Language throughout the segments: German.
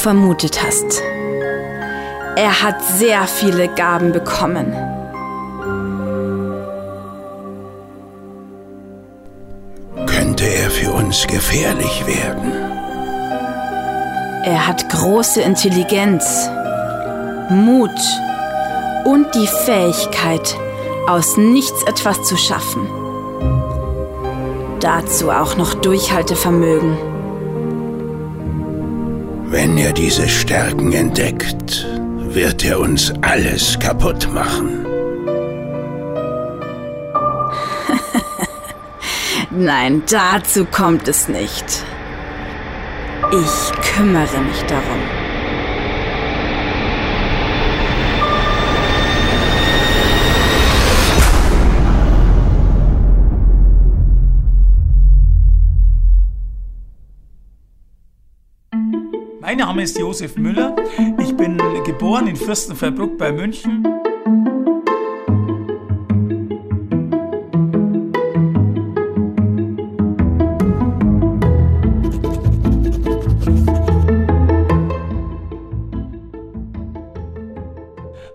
Vermutet hast. Er hat sehr viele Gaben bekommen. könnte er für uns gefährlich werden? Er hat große Intelligenz, Mut und die Fähigkeit, aus nichts etwas zu schaffen. Dazu auch noch Durchhaltevermögen. Wenn er diese Stärken entdeckt, wird er uns alles kaputt machen. Nein, dazu kommt es nicht. Ich kümmere mich darum. Mein Name ist Josef Müller. Ich bin geboren in Fürstenfeldbruck bei München.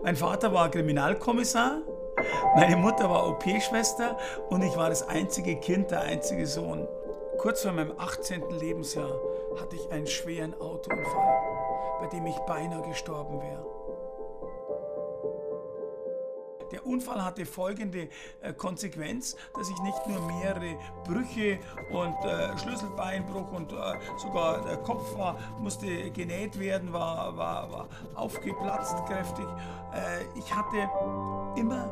Mein Vater war Kriminalkommissar, meine Mutter war OP-Schwester und ich war das einzige Kind, der einzige Sohn. Kurz vor meinem 18. Lebensjahr hatte ich einen schweren Autounfall, bei dem ich beinahe gestorben wäre. Der Unfall hatte folgende äh, Konsequenz, dass ich nicht nur mehrere Brüche und äh, Schlüsselbeinbruch und äh, sogar der Kopf war, musste genäht werden, war, war, war aufgeplatzt kräftig. Äh, ich hatte immer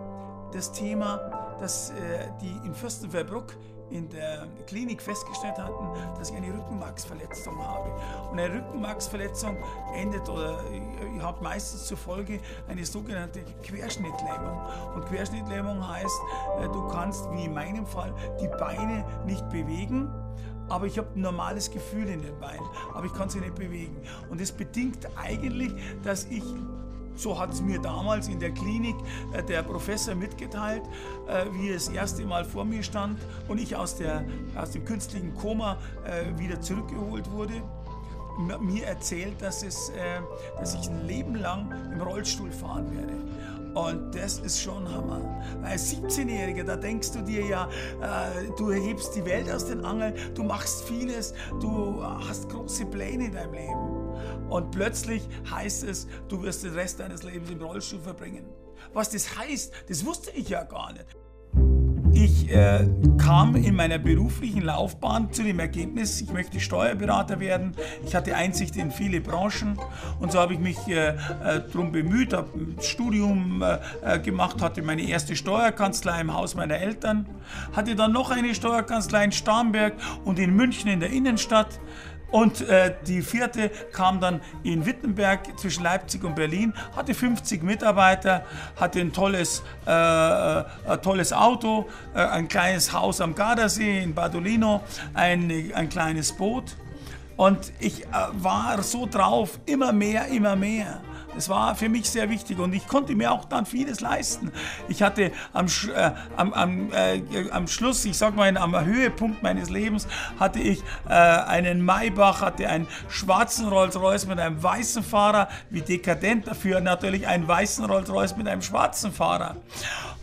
das Thema, dass äh, die in Fürstenfeldbruck in der Klinik festgestellt hatten, dass ich eine Rückenmarksverletzung habe. Und eine Rückenmarksverletzung endet oder äh, hat meistens zur Folge eine sogenannte Querschnittlähmung. Und Querschnittlähmung heißt, äh, du kannst, wie in meinem Fall, die Beine nicht bewegen. Aber ich habe ein normales Gefühl in den Beinen, aber ich kann sie nicht bewegen. Und das bedingt eigentlich, dass ich so hat es mir damals in der Klinik äh, der Professor mitgeteilt, äh, wie er das erste Mal vor mir stand und ich aus, der, aus dem künstlichen Koma äh, wieder zurückgeholt wurde. Mir erzählt, dass, es, dass ich ein Leben lang im Rollstuhl fahren werde. Und das ist schon Hammer. Als 17-Jähriger, da denkst du dir ja, äh, du hebst die Welt aus den Angeln, du machst vieles, du hast große Pläne in deinem Leben. Und plötzlich heißt es, du wirst den Rest deines Lebens im Rollstuhl verbringen. Was das heißt, das wusste ich ja gar nicht. Ich äh, kam in meiner beruflichen Laufbahn zu dem Ergebnis, ich möchte Steuerberater werden. Ich hatte Einsicht in viele Branchen und so habe ich mich äh, äh, darum bemüht, habe ein Studium äh, äh, gemacht, hatte meine erste Steuerkanzlei im Haus meiner Eltern, hatte dann noch eine Steuerkanzlei in Starnberg und in München in der Innenstadt. Und äh, die vierte kam dann in Wittenberg zwischen Leipzig und Berlin, hatte 50 Mitarbeiter, hatte ein tolles, äh, äh, ein tolles Auto, äh, ein kleines Haus am Gardasee in Badolino, ein, ein kleines Boot. Und ich äh, war so drauf, immer mehr, immer mehr. Das war für mich sehr wichtig und ich konnte mir auch dann vieles leisten. Ich hatte am, äh, am, am, äh, am Schluss, ich sag mal am Höhepunkt meines Lebens, hatte ich äh, einen Maybach, hatte einen schwarzen Rolls-Royce mit einem weißen Fahrer, wie dekadent dafür natürlich einen weißen Rolls-Royce mit einem schwarzen Fahrer.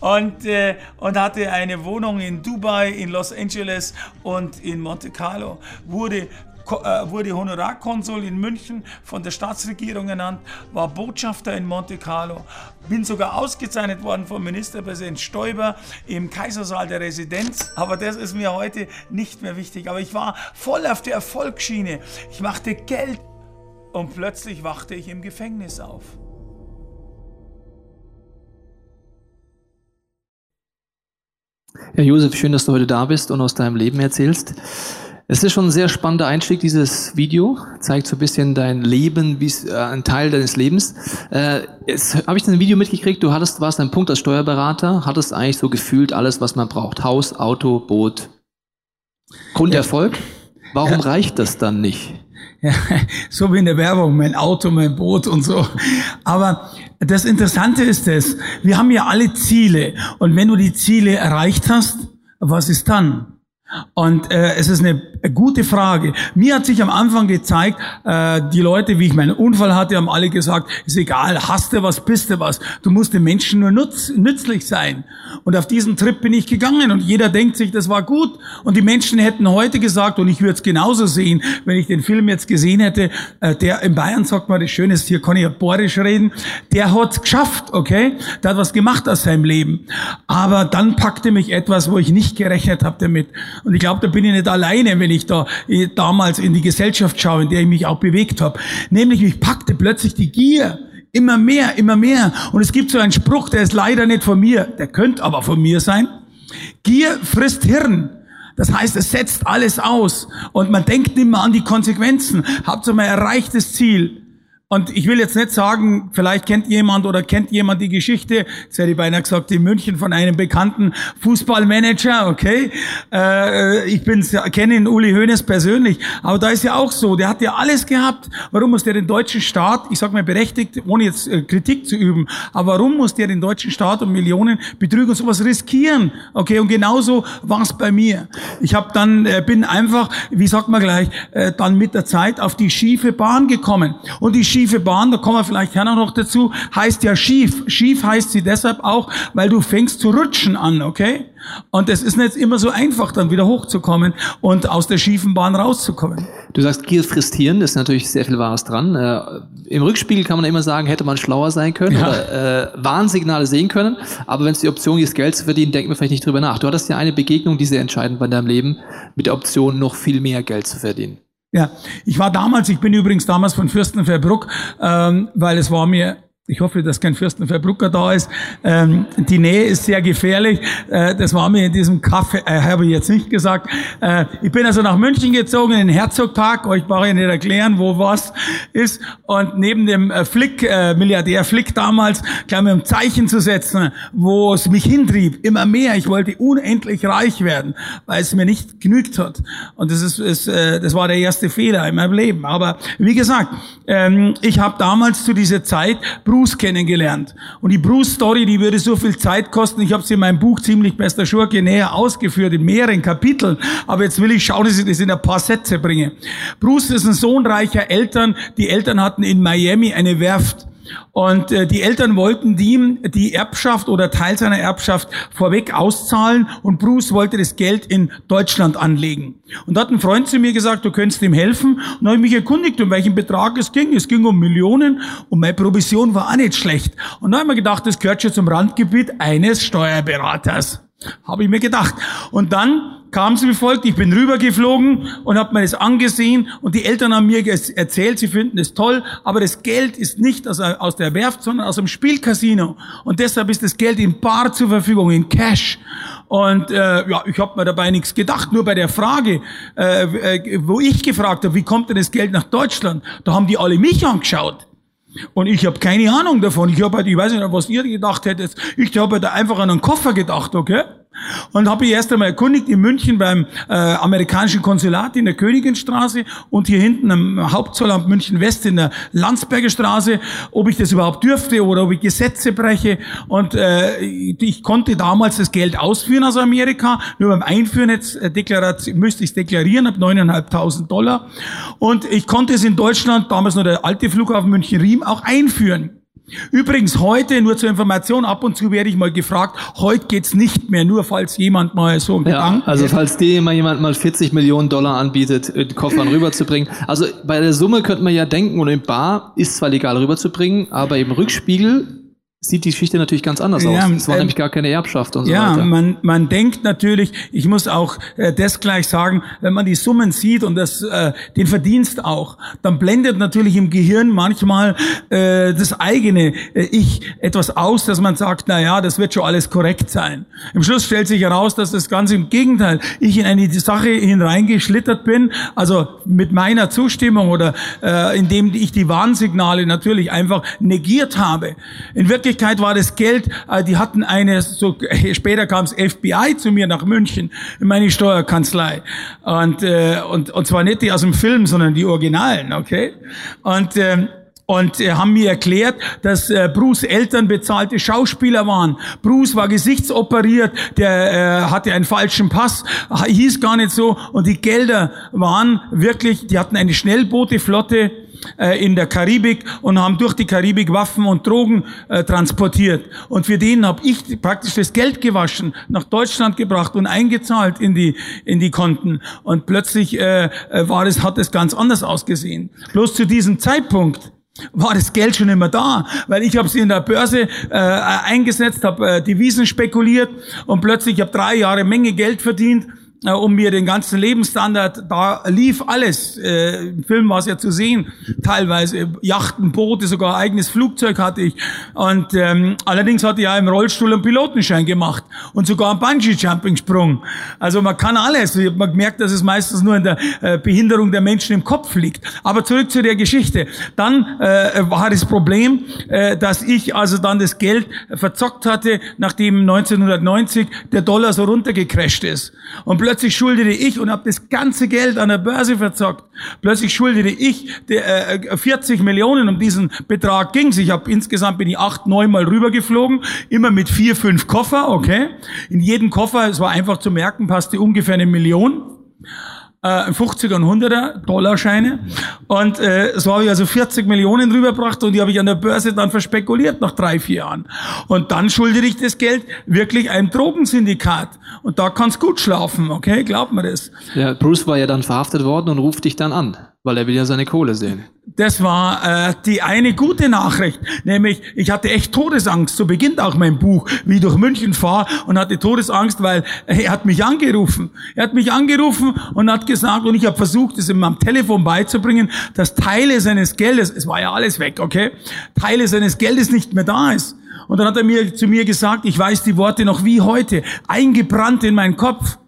Und, äh, und hatte eine Wohnung in Dubai, in Los Angeles und in Monte Carlo. Wurde wurde Honorarkonsul in München von der Staatsregierung ernannt, war Botschafter in Monte Carlo, bin sogar ausgezeichnet worden vom Ministerpräsident Stoiber im Kaisersaal der Residenz. Aber das ist mir heute nicht mehr wichtig. Aber ich war voll auf der Erfolgsschiene. Ich machte Geld und plötzlich wachte ich im Gefängnis auf. Ja, Josef, schön, dass du heute da bist und aus deinem Leben erzählst. Es ist schon ein sehr spannender Einstieg, dieses Video. Zeigt so ein bisschen dein Leben, bis, äh, ein Teil deines Lebens. Äh, jetzt habe ich ein Video mitgekriegt, du hattest, warst ein Punkt als Steuerberater, hattest eigentlich so gefühlt alles, was man braucht. Haus, Auto, Boot. Grunderfolg. Warum ja. reicht das dann nicht? Ja, so wie in der Werbung, mein Auto, mein Boot und so. Aber das Interessante ist es, wir haben ja alle Ziele. Und wenn du die Ziele erreicht hast, was ist dann? Und äh, es ist eine gute Frage. Mir hat sich am Anfang gezeigt, äh, die Leute, wie ich meinen Unfall hatte, haben alle gesagt, ist egal, hast du was, bist du was. Du musst den Menschen nur nutz, nützlich sein. Und auf diesen Trip bin ich gegangen und jeder denkt sich, das war gut. Und die Menschen hätten heute gesagt, und ich würde es genauso sehen, wenn ich den Film jetzt gesehen hätte, äh, der in Bayern sagt mal, das Schöne ist, hier kann ich ja borisch reden, der hat's geschafft, okay? Der hat was gemacht aus seinem Leben. Aber dann packte mich etwas, wo ich nicht gerechnet habe damit. Und ich glaube, da bin ich nicht alleine, wenn ich da äh, damals in die Gesellschaft schaue, in der ich mich auch bewegt habe. Nämlich, mich packte plötzlich die Gier. Immer mehr, immer mehr. Und es gibt so einen Spruch, der ist leider nicht von mir, der könnte aber von mir sein. Gier frisst Hirn. Das heißt, es setzt alles aus und man denkt nicht mehr an die Konsequenzen. Habt ihr mal erreichtes Ziel. Und ich will jetzt nicht sagen, vielleicht kennt jemand oder kennt jemand die Geschichte, jetzt hätte ich beinahe gesagt, in München von einem bekannten Fußballmanager, okay? Äh, ich bin, kenne ihn, Uli Hoeneß persönlich, aber da ist ja auch so, der hat ja alles gehabt. Warum muss der den deutschen Staat, ich sage mal berechtigt, ohne jetzt äh, Kritik zu üben, aber warum muss der den deutschen Staat und Millionen betrügen und sowas riskieren? Okay, und genauso war es bei mir. Ich habe dann, äh, bin einfach, wie sagt man gleich, äh, dann mit der Zeit auf die schiefe Bahn gekommen. Und die schiefe Bahn, da kommen wir vielleicht gerne noch dazu, heißt ja schief. Schief heißt sie deshalb auch, weil du fängst zu rutschen an, okay? Und es ist nicht immer so einfach, dann wieder hochzukommen und aus der schiefen Bahn rauszukommen. Du sagst, Gier frisst Hirn, das ist natürlich sehr viel Wahres dran. Äh, Im Rückspiegel kann man immer sagen, hätte man schlauer sein können ja. oder äh, Warnsignale sehen können. Aber wenn es die Option ist, Geld zu verdienen, denkt man vielleicht nicht drüber nach. Du hattest ja eine Begegnung, die sehr entscheidend war in deinem Leben, mit der Option, noch viel mehr Geld zu verdienen. Ja, ich war damals, ich bin übrigens damals von Fürstenfeldbruck, ähm, weil es war mir ich hoffe, dass kein Fürstenfeldbrucker da ist. Ähm, die Nähe ist sehr gefährlich. Äh, das war mir in diesem Kaffee, äh, habe ich jetzt nicht gesagt. Äh, ich bin also nach München gezogen, in den Herzogpark. Euch brauche ich nicht erklären, wo was ist. Und neben dem äh, Flick, äh, Milliardär Flick damals, gleich mir ein Zeichen zu setzen, wo es mich hintrieb, immer mehr. Ich wollte unendlich reich werden, weil es mir nicht genügt hat. Und das ist, ist äh, das war der erste Fehler in meinem Leben. Aber wie gesagt, ähm, ich habe damals zu dieser Zeit Bruce kennengelernt. Und die Bruce-Story, die würde so viel Zeit kosten. Ich habe sie in meinem Buch ziemlich bester Schurke näher ausgeführt, in mehreren Kapiteln. Aber jetzt will ich schauen, dass ich das in ein paar Sätze bringe. Bruce ist ein Sohn reicher Eltern. Die Eltern hatten in Miami eine Werft. Und äh, die Eltern wollten ihm die Erbschaft oder Teil seiner Erbschaft vorweg auszahlen und Bruce wollte das Geld in Deutschland anlegen. Und da hat ein Freund zu mir gesagt, du könntest ihm helfen. Und dann habe ich mich erkundigt, um welchen Betrag es ging. Es ging um Millionen und meine Provision war auch nicht schlecht. Und dann habe ich mir gedacht, das gehört schon zum Randgebiet eines Steuerberaters. Habe ich mir gedacht. Und dann kam es wie folgt, ich bin rübergeflogen und habe mir das angesehen und die Eltern haben mir erzählt, sie finden es toll, aber das Geld ist nicht aus, aus der Werft, sondern aus dem Spielcasino und deshalb ist das Geld in Bar zur Verfügung, in Cash. Und äh, ja, ich habe mir dabei nichts gedacht, nur bei der Frage, äh, äh, wo ich gefragt habe, wie kommt denn das Geld nach Deutschland, da haben die alle mich angeschaut. Und ich habe keine Ahnung davon. Ich habe halt, ich weiß nicht, was ihr gedacht hättet. Ich habe halt einfach an einen Koffer gedacht, okay? Und habe ich erst einmal erkundigt in München beim äh, amerikanischen Konsulat in der Königinstraße und hier hinten am Hauptzollamt München West in der Landsberger Straße, ob ich das überhaupt dürfte oder ob ich Gesetze breche. Und äh, ich konnte damals das Geld ausführen aus Amerika. Nur beim Einführen jetzt äh, deklarat, müsste ich es deklarieren, ab 9.500 Dollar. Und ich konnte es in Deutschland, damals noch der alte Flughafen München-Riem, auch einführen. Übrigens heute, nur zur Information, ab und zu werde ich mal gefragt, heute geht's nicht mehr, nur falls jemand mal so einen Ja, Gedanken also hätte. falls dir mal jemand mal 40 Millionen Dollar anbietet, äh, die Koffern rüberzubringen. Also bei der Summe könnte man ja denken, und im Bar ist zwar legal rüberzubringen, aber im Rückspiegel sieht die Geschichte natürlich ganz anders Ja, aus. Es war ähm, nämlich gar keine Erbschaft und so Ja, weiter. man, man denkt natürlich, ich muss auch äh, das gleich sagen, wenn man die Summen sieht und das, äh, den Verdienst auch, dann blendet natürlich im Gehirn manchmal äh, das eigene äh, Ich etwas aus, dass man sagt, na ja, das wird schon alles korrekt sein. Im Schluss stellt sich heraus, dass das Ganze im Gegenteil, ich in eine Sache hineingeschlittert bin, also mit meiner Zustimmung oder äh, indem ich die Warnsignale natürlich einfach negiert habe. In Wirklichkeit war das Geld, äh, die hatten eine, so später kam das FBI zu mir nach München, in meine Steuerkanzlei. Und, äh, und, und zwar nicht die aus dem Film, sondern die Originalen, okay? Und ähm, und äh, haben mir erklärt, dass äh, Bruce Eltern bezahlte Schauspieler waren. Bruce war gesichtsoperiert, der äh, hatte einen falschen Pass, hieß gar nicht so. Und die Gelder waren wirklich, die hatten eine Schnellbooteflotte äh, in der Karibik und haben durch die Karibik Waffen und Drogen äh, transportiert. Und für den habe ich praktisch das Geld gewaschen, nach Deutschland gebracht und eingezahlt in die in die Konten. Und plötzlich äh, äh, war es hat es ganz anders ausgesehen. Bloß zu diesem Zeitpunkt war das Geld schon immer da, weil ich habe sie in der Börse äh, eingesetzt, habe äh, Devisen spekuliert und plötzlich habe drei Jahre Menge Geld verdient um mir den ganzen Lebensstandard, da lief alles. Äh, Im Film war es ja zu sehen, teilweise Yachten, Boote, sogar eigenes Flugzeug hatte ich. Und ähm, allerdings hatte ich ja im Rollstuhl einen Pilotenschein gemacht und sogar einen Bungee-Jumping-Sprung. Also man kann alles. Mal gemerkt, dass es meistens nur in der äh, Behinderung der Menschen im Kopf liegt. Aber zurück zu der Geschichte. Dann äh, war das Problem, äh, dass ich also dann das Geld verzockt hatte, nachdem 1990 der Dollar so runtergecrasht ist. Und plötzlich schuldete ich und habe das ganze Geld an der Börse verzockt. Plötzlich schuldete ich der, äh, 40 Millionen, um diesen Betrag ging's. Ich habe insgesamt bin ich acht, neun Mal rübergeflogen, immer mit vier, fünf Koffer, okay. In jedem Koffer, es war einfach zu merken, passte ungefähr eine Million. Äh, 50er und 100er Dollarscheine. Und äh, so habe ich also 40 Millionen rübergebracht und die habe ich an der Börse dann verspekuliert nach drei, vier Jahren. Und dann schuldete ich das Geld wirklich einem Drogensyndikat. Und da kann's gut schlafen, okay? Glaubt mir das. Ja, Bruce war ja dann verhaftet worden und ruft dich dann an, weil er will ja seine Kohle sehen. Das war äh, die eine gute Nachricht, nämlich ich hatte echt Todesangst. So beginnt auch mein Buch, wie ich durch München fahre und hatte Todesangst, weil er hat mich angerufen. Er hat mich angerufen und hat gesagt, und ich habe versucht, es ihm am Telefon beizubringen, dass Teile seines Geldes, es war ja alles weg, okay, Teile seines Geldes nicht mehr da ist. Und dann hat er mir zu mir gesagt, ich weiß die Worte noch wie heute, eingebrannt in meinen Kopf.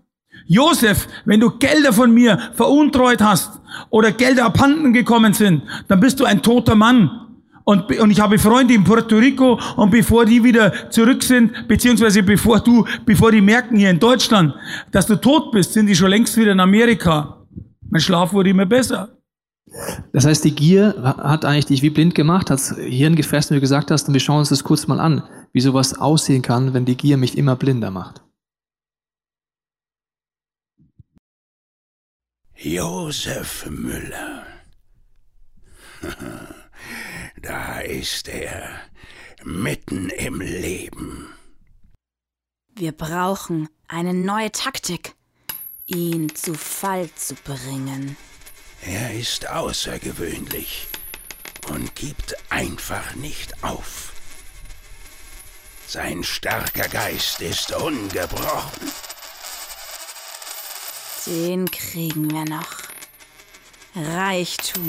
Josef, wenn du Gelder von mir veruntreut hast oder Gelder abhanden gekommen sind, dann bist du ein toter Mann. Und, und ich habe Freunde in Puerto Rico und bevor die wieder zurück sind, beziehungsweise bevor du, bevor die merken hier in Deutschland, dass du tot bist, sind die schon längst wieder in Amerika. Mein Schlaf wurde immer besser. Das heißt, die Gier hat eigentlich dich wie blind gemacht, hat Hirn gefressen, wie du gesagt hast, und wir schauen uns das kurz mal an, wie sowas aussehen kann, wenn die Gier mich immer blinder macht. Josef Müller. Da ist er, mitten im Leben. Wir brauchen eine neue Taktik, ihn zu Fall zu bringen. Er ist außergewöhnlich und gibt einfach nicht auf. Sein starker Geist ist ungebrochen. Den kriegen wir noch. Reichtum,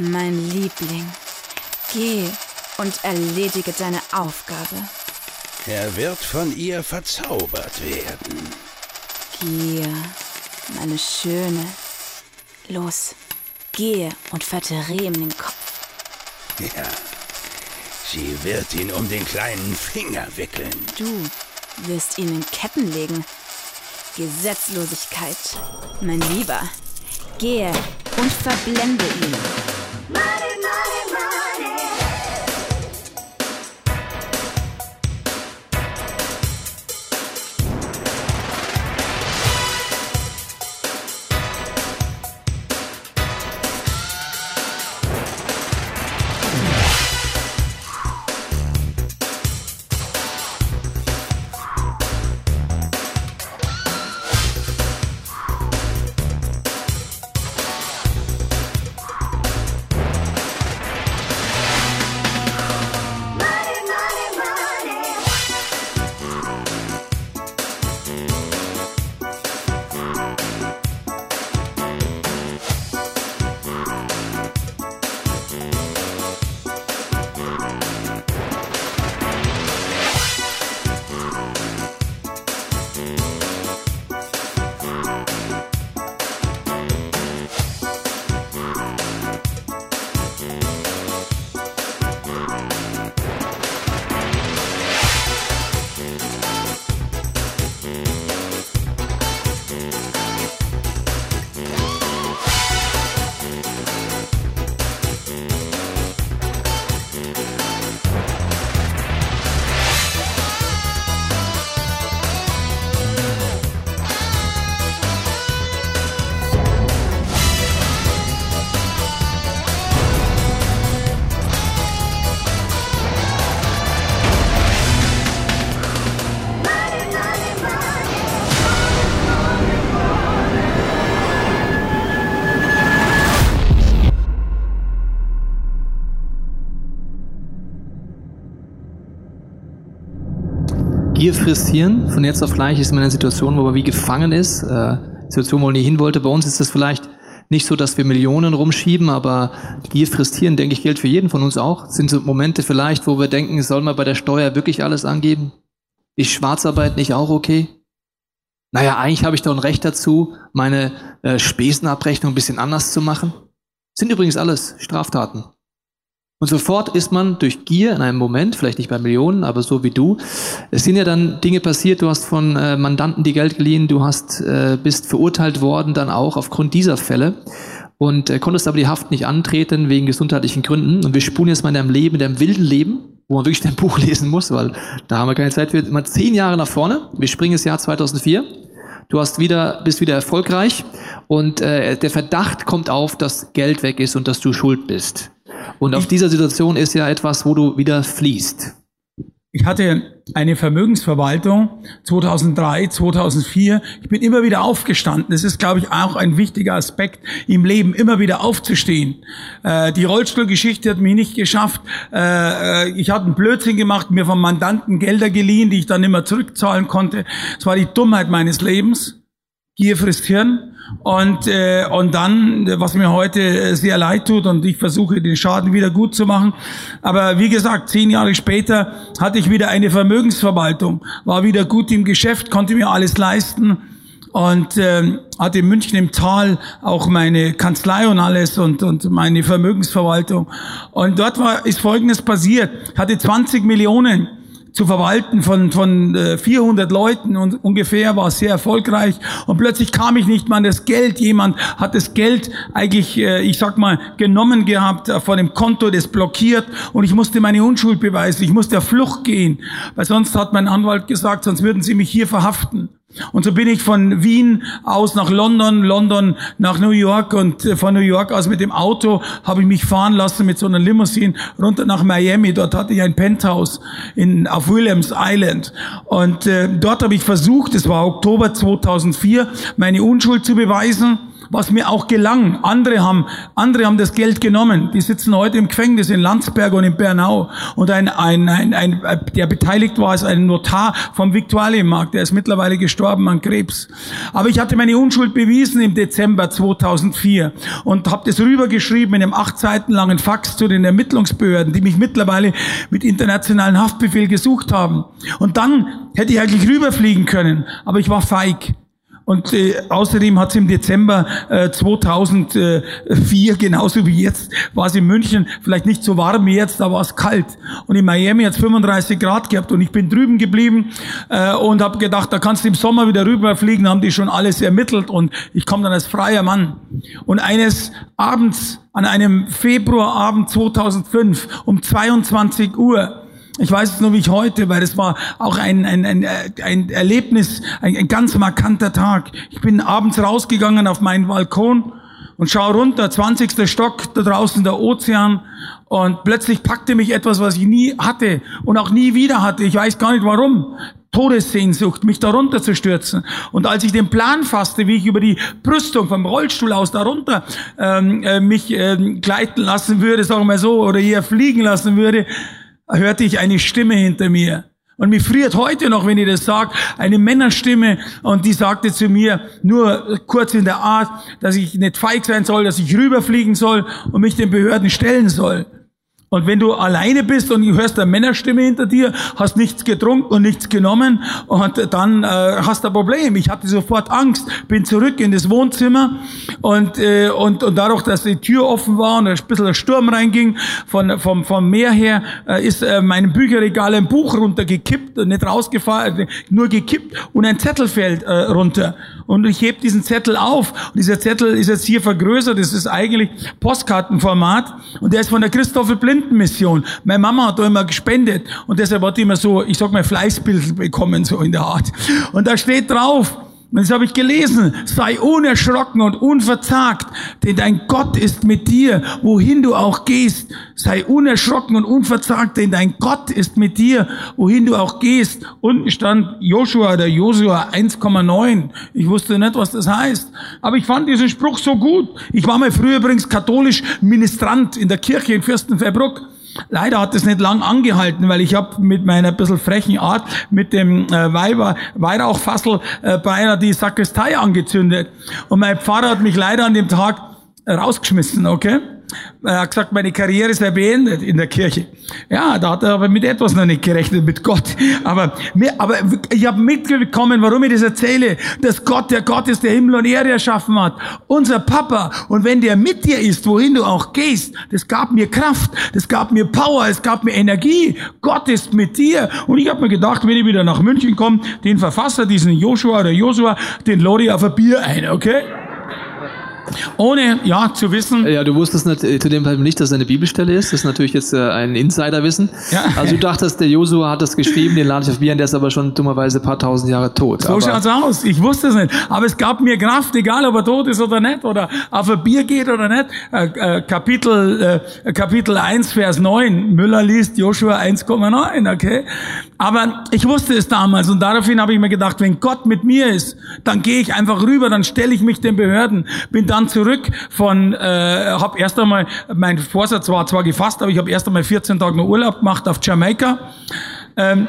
mein Liebling. Geh und erledige deine Aufgabe. Er wird von ihr verzaubert werden. Gier, meine Schöne. Los, gehe und verdreh ihm den Kopf. Ja, sie wird ihn um den kleinen Finger wickeln. Du wirst ihn in Ketten legen. Gesetzlosigkeit, mein Lieber. Gehe und verblende ihn. Gier frisst Hirn. Von jetzt auf gleich ist man in einer Situation, wo man wie gefangen ist. Äh, Situation, wo man nie hin wollte. Bei uns ist das vielleicht nicht so, dass wir Millionen rumschieben, aber Gier frisst Hirn, denke ich, gilt für jeden von uns auch. Sind so Momente vielleicht, wo wir denken, soll man bei der Steuer wirklich alles angeben? Ist Schwarzarbeit nicht auch okay? Naja, eigentlich habe ich doch ein Recht dazu, meine äh, Spesenabrechnung ein bisschen anders zu machen. Sind übrigens alles Straftaten. Und sofort ist man durch Gier in einem Moment, vielleicht nicht bei Millionen, aber so wie du, es sind ja dann Dinge passiert, du hast von äh, Mandanten die Geld geliehen, du hast, äh, bist verurteilt worden dann auch aufgrund dieser Fälle und äh, konntest aber die Haft nicht antreten wegen gesundheitlichen Gründen. Und wir spulen jetzt mal in deinem Leben, in deinem wilden Leben, wo man wirklich dein Buch lesen muss, weil da haben wir keine Zeit für, immer zehn Jahre nach vorne. Wir springen ins Jahr 2004. Du hast wieder, bist wieder erfolgreich und äh, der Verdacht kommt auf, dass Geld weg ist und dass du schuld bist. Und auf dieser Situation ist ja etwas, wo du wieder fließt. Ich hatte eine Vermögensverwaltung 2003, 2004. Ich bin immer wieder aufgestanden. Das ist, glaube ich, auch ein wichtiger Aspekt im Leben, immer wieder aufzustehen. Äh, die Rollstuhlgeschichte hat mich nicht geschafft. Äh, ich hatte einen Blödsinn gemacht, mir vom Mandanten Gelder geliehen, die ich dann immer zurückzahlen konnte. Es war die Dummheit meines Lebens. Gier frisst Hirn. Und, äh, und dann, was mir heute sehr leid tut und ich versuche den Schaden wieder gut zu machen. Aber wie gesagt, zehn Jahre später hatte ich wieder eine Vermögensverwaltung, war wieder gut im Geschäft, konnte mir alles leisten und äh, hatte in München im Tal auch meine Kanzlei und alles und, und meine Vermögensverwaltung. Und dort war, ist Folgendes passiert. Ich hatte 20 Millionen zu verwalten von, von 400 äh, Leuten und ungefähr war sehr erfolgreich und plötzlich kam ich nicht mal an das Geld. Jemand hat das Geld eigentlich, äh, ich sag mal, genommen gehabt äh, von dem Konto, das blockiert und ich musste meine Unschuld beweisen. Ich musste auf Flucht gehen, weil sonst hat mein Anwalt gesagt, sonst würden sie mich hier verhaften. Und so bin ich von Wien aus nach London, London nach New York und äh, von New York aus mit dem Auto habe ich mich fahren lassen mit so einer Limousine runter nach Miami. Dort hatte ich ein Penthouse in, auf Williams Island. Und äh, dort habe ich versucht, es war Oktober 2004, meine Unschuld zu beweisen was mir auch gelang. Andere haben, andere haben das Geld genommen. Die sitzen heute im Gefängnis in Landsberg und in Bernau. Und ein, ein, ein, ein der beteiligt war, ist ein Notar vom Viktualienmarkt. Der ist mittlerweile gestorben an Krebs. Aber ich hatte meine Unschuld bewiesen im Dezember 2004 und habe das rübergeschrieben in einem acht Seiten langen Fax zu den Ermittlungsbehörden, die mich mittlerweile mit internationalen Haftbefehl gesucht haben. Und dann hätte ich eigentlich rüberfliegen können, aber ich war feig. Und äh, außerdem hat es im Dezember äh, 2004, genauso wie jetzt, war es in München vielleicht nicht so warm wie jetzt, da war es kalt. Und in Miami hat es 35 Grad gehabt und ich bin drüben geblieben äh, und habe gedacht, da kannst du im Sommer wieder rüberfliegen, haben die schon alles ermittelt und ich komme dann als freier Mann. Und eines Abends, an einem Februarabend 2005 um 22 Uhr, ich weiß es nur wie ich heute, weil es war auch ein, ein, ein, ein Erlebnis, ein, ein ganz markanter Tag. Ich bin abends rausgegangen auf meinen Balkon und schaue runter, 20. Stock, da draußen der Ozean. Und plötzlich packte mich etwas, was ich nie hatte und auch nie wieder hatte. Ich weiß gar nicht warum. Todessehnsucht, mich da runter zu stürzen. Und als ich den Plan fasste, wie ich über die Brüstung vom Rollstuhl aus darunter ähm, äh, mich ähm, gleiten lassen würde, sagen wir so, oder hier fliegen lassen würde, hörte ich eine Stimme hinter mir. Und mich friert heute noch, wenn ich das sage, eine Männerstimme und die sagte zu mir, nur kurz in der Art, dass ich nicht feig sein soll, dass ich rüberfliegen soll und mich den Behörden stellen soll. Und wenn du alleine bist und du hörst eine Männerstimme hinter dir, hast nichts getrunken und nichts genommen und dann äh, hast du ein Problem. Ich hatte sofort Angst, bin zurück in das Wohnzimmer und, äh, und, und dadurch, dass die Tür offen war und ein bisschen ein Sturm reinging von, vom, vom Meer her, äh, ist äh, mein Bücherregal ein Buch runtergekippt, nicht rausgefallen, nur gekippt und ein Zettel fällt äh, runter. Und ich heb diesen Zettel auf. Und dieser Zettel ist jetzt hier vergrößert. Das ist eigentlich Postkartenformat. Und der ist von der Christoffel Blindenmission. Meine Mama hat da immer gespendet. Und deshalb hat die immer so, ich sag mal, Fleißbild bekommen, so in der Art. Und da steht drauf, und das habe ich gelesen. Sei unerschrocken und unverzagt, denn dein Gott ist mit dir, wohin du auch gehst. Sei unerschrocken und unverzagt, denn dein Gott ist mit dir, wohin du auch gehst. Unten stand Joshua oder Josua 1,9. Ich wusste nicht, was das heißt. Aber ich fand diesen Spruch so gut. Ich war mal früher übrigens katholisch Ministrant in der Kirche in Fürstenfeldbruck. Leider hat es nicht lang angehalten, weil ich habe mit meiner bisschen frechen Art mit dem äh, Weiber, Weihrauchfassel äh, beinahe die Sakristei angezündet. Und mein Pfarrer hat mich leider an dem Tag rausgeschmissen, okay? Er hat gesagt, meine Karriere sei beendet in der Kirche. Ja, da hat er aber mit etwas noch nicht gerechnet, mit Gott. Aber, aber ich habe mitbekommen, warum ich das erzähle, dass Gott der Gott ist, der Himmel und Erde erschaffen hat. Unser Papa. Und wenn der mit dir ist, wohin du auch gehst, das gab mir Kraft, das gab mir Power, es gab mir Energie. Gott ist mit dir. Und ich habe mir gedacht, wenn ich wieder nach München komme, den Verfasser, diesen Joshua oder Joshua, den lade ich auf ein Bier ein, okay? Ohne, ja, zu wissen. Ja, du wusstest nicht, äh, zu dem Fall nicht, dass es eine Bibelstelle ist. Das ist natürlich jetzt äh, ein Insiderwissen. Ja. Also du dachtest, der Josua hat das geschrieben, den lade ich auf Bier, der ist aber schon dummerweise ein paar tausend Jahre tot. So schaut's aus. Ich wusste es nicht. Aber es gab mir Kraft, egal ob er tot ist oder nicht, oder auf ein Bier geht oder nicht. Äh, äh, Kapitel, äh, Kapitel 1, Vers 9. Müller liest Joshua 1,9, okay? Aber ich wusste es damals und daraufhin habe ich mir gedacht, wenn Gott mit mir ist, dann gehe ich einfach rüber, dann stelle ich mich den Behörden, bin dann zurück von, äh, habe erst einmal, mein Vorsatz war zwar gefasst, aber ich habe erst einmal 14 Tage noch Urlaub gemacht auf Jamaika. Ähm,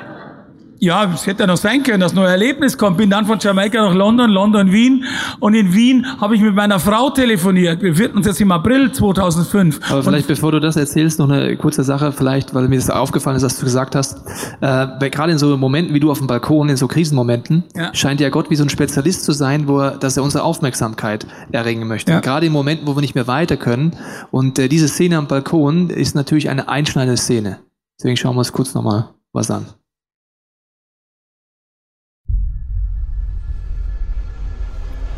ja, es hätte ja noch sein können, dass ein Erlebnis kommt. Bin dann von Jamaika nach London, London, Wien. Und in Wien habe ich mit meiner Frau telefoniert. Wir befinden uns jetzt im April 2005. Aber vielleicht, und bevor du das erzählst, noch eine kurze Sache, vielleicht, weil mir das aufgefallen ist, dass du gesagt hast, äh, weil gerade in so Momenten wie du auf dem Balkon, in so Krisenmomenten, ja. scheint ja Gott wie so ein Spezialist zu sein, wo er, dass er unsere Aufmerksamkeit erringen möchte. Ja. Gerade in Momenten, wo wir nicht mehr weiter können. Und äh, diese Szene am Balkon ist natürlich eine einschneidende Szene. Deswegen schauen wir uns kurz nochmal was an.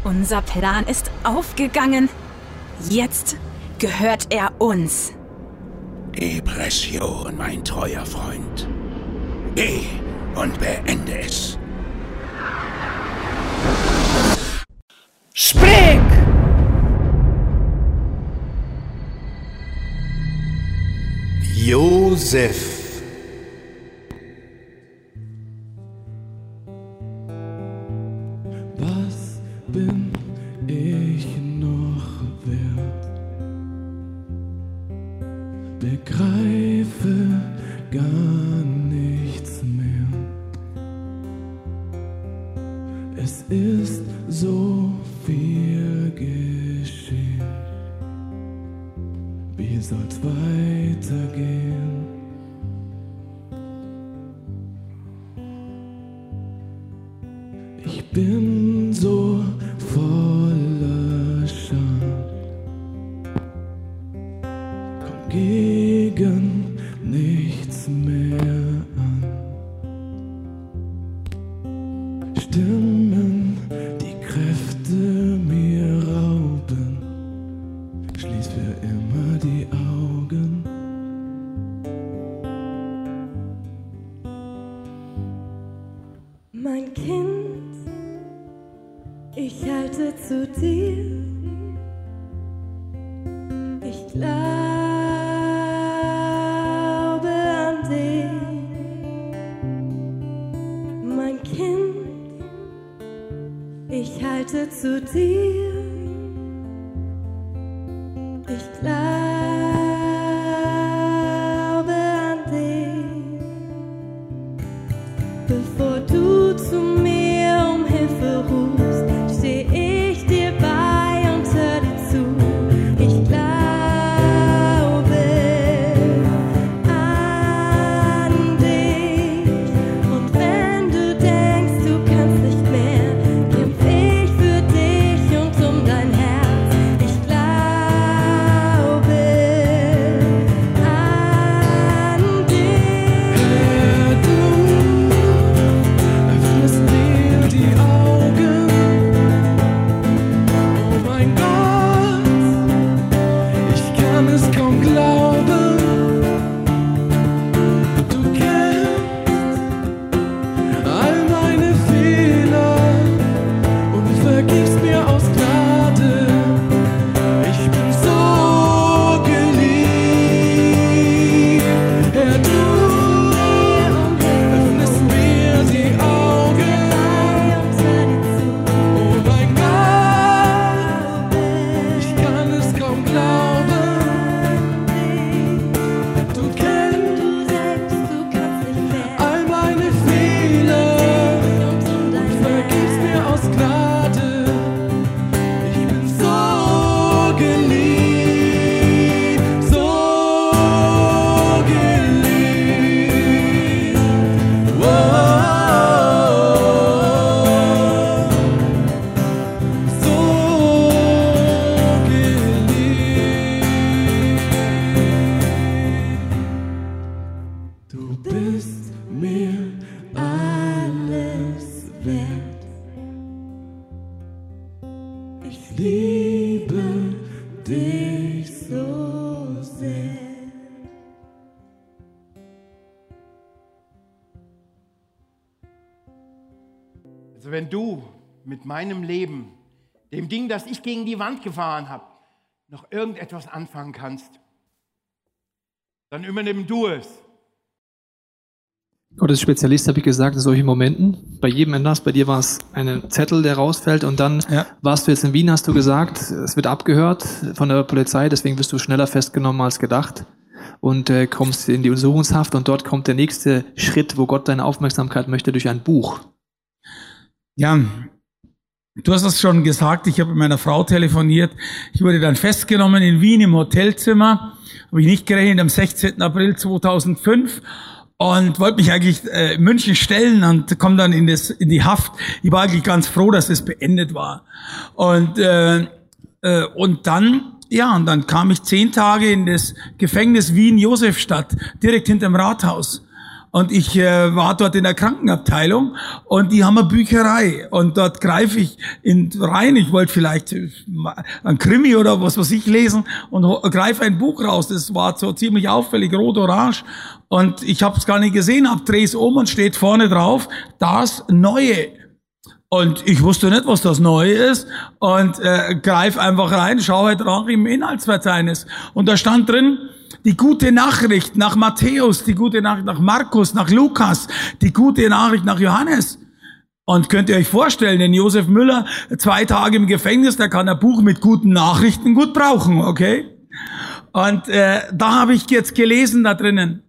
Unser Plan ist aufgegangen. Jetzt gehört er uns. Depression, mein treuer Freund. Geh und beende es. Spring! Josef this love. Meinem Leben, dem Ding, das ich gegen die Wand gefahren habe, noch irgendetwas anfangen kannst, dann übernimm du es. Gott ist Spezialist, habe ich gesagt, in solchen Momenten. Bei jedem anders, bei dir war es ein Zettel, der rausfällt und dann Ja. warst du jetzt in Wien, hast du gesagt, es wird abgehört von der Polizei, deswegen wirst du schneller festgenommen als gedacht und äh, kommst in die Untersuchungshaft und dort kommt der nächste Schritt, wo Gott deine Aufmerksamkeit möchte, durch ein Buch. Ja, du hast es schon gesagt, ich habe mit meiner Frau telefoniert. Ich wurde dann festgenommen in Wien im Hotelzimmer. Habe ich nicht gerechnet, am 16. April 2005 und wollte mich eigentlich äh, in München stellen und komme dann in, das, in die Haft. Ich war eigentlich ganz froh, dass es beendet war. Und, äh, äh, und dann, ja, und dann kam ich zehn Tage in das Gefängnis Wien-Josefstadt, direkt hinterm Rathaus. Und ich äh, war dort in der Krankenabteilung und die haben eine Bücherei. Und dort greife ich in, rein. Ich wollte vielleicht äh, ein Krimi oder was weiß ich lesen und greife ein Buch raus. Das war so ziemlich auffällig, rot-orange. Und ich habe es gar nicht gesehen, hab drehe es um und steht vorne drauf, das Neue. Und ich wusste nicht, was das Neue ist und äh, greif einfach rein, schaue halt nach im Inhaltsverzeichnis. Und da stand drin, die gute Nachricht nach Matthäus, die gute Nachricht nach Markus, nach Lukas, die gute Nachricht nach Johannes. Und könnt ihr euch vorstellen, den Josef Müller, zwei Tage im Gefängnis, der kann ein Buch mit guten Nachrichten gut brauchen, okay? Und äh, da habe ich jetzt gelesen da drinnen,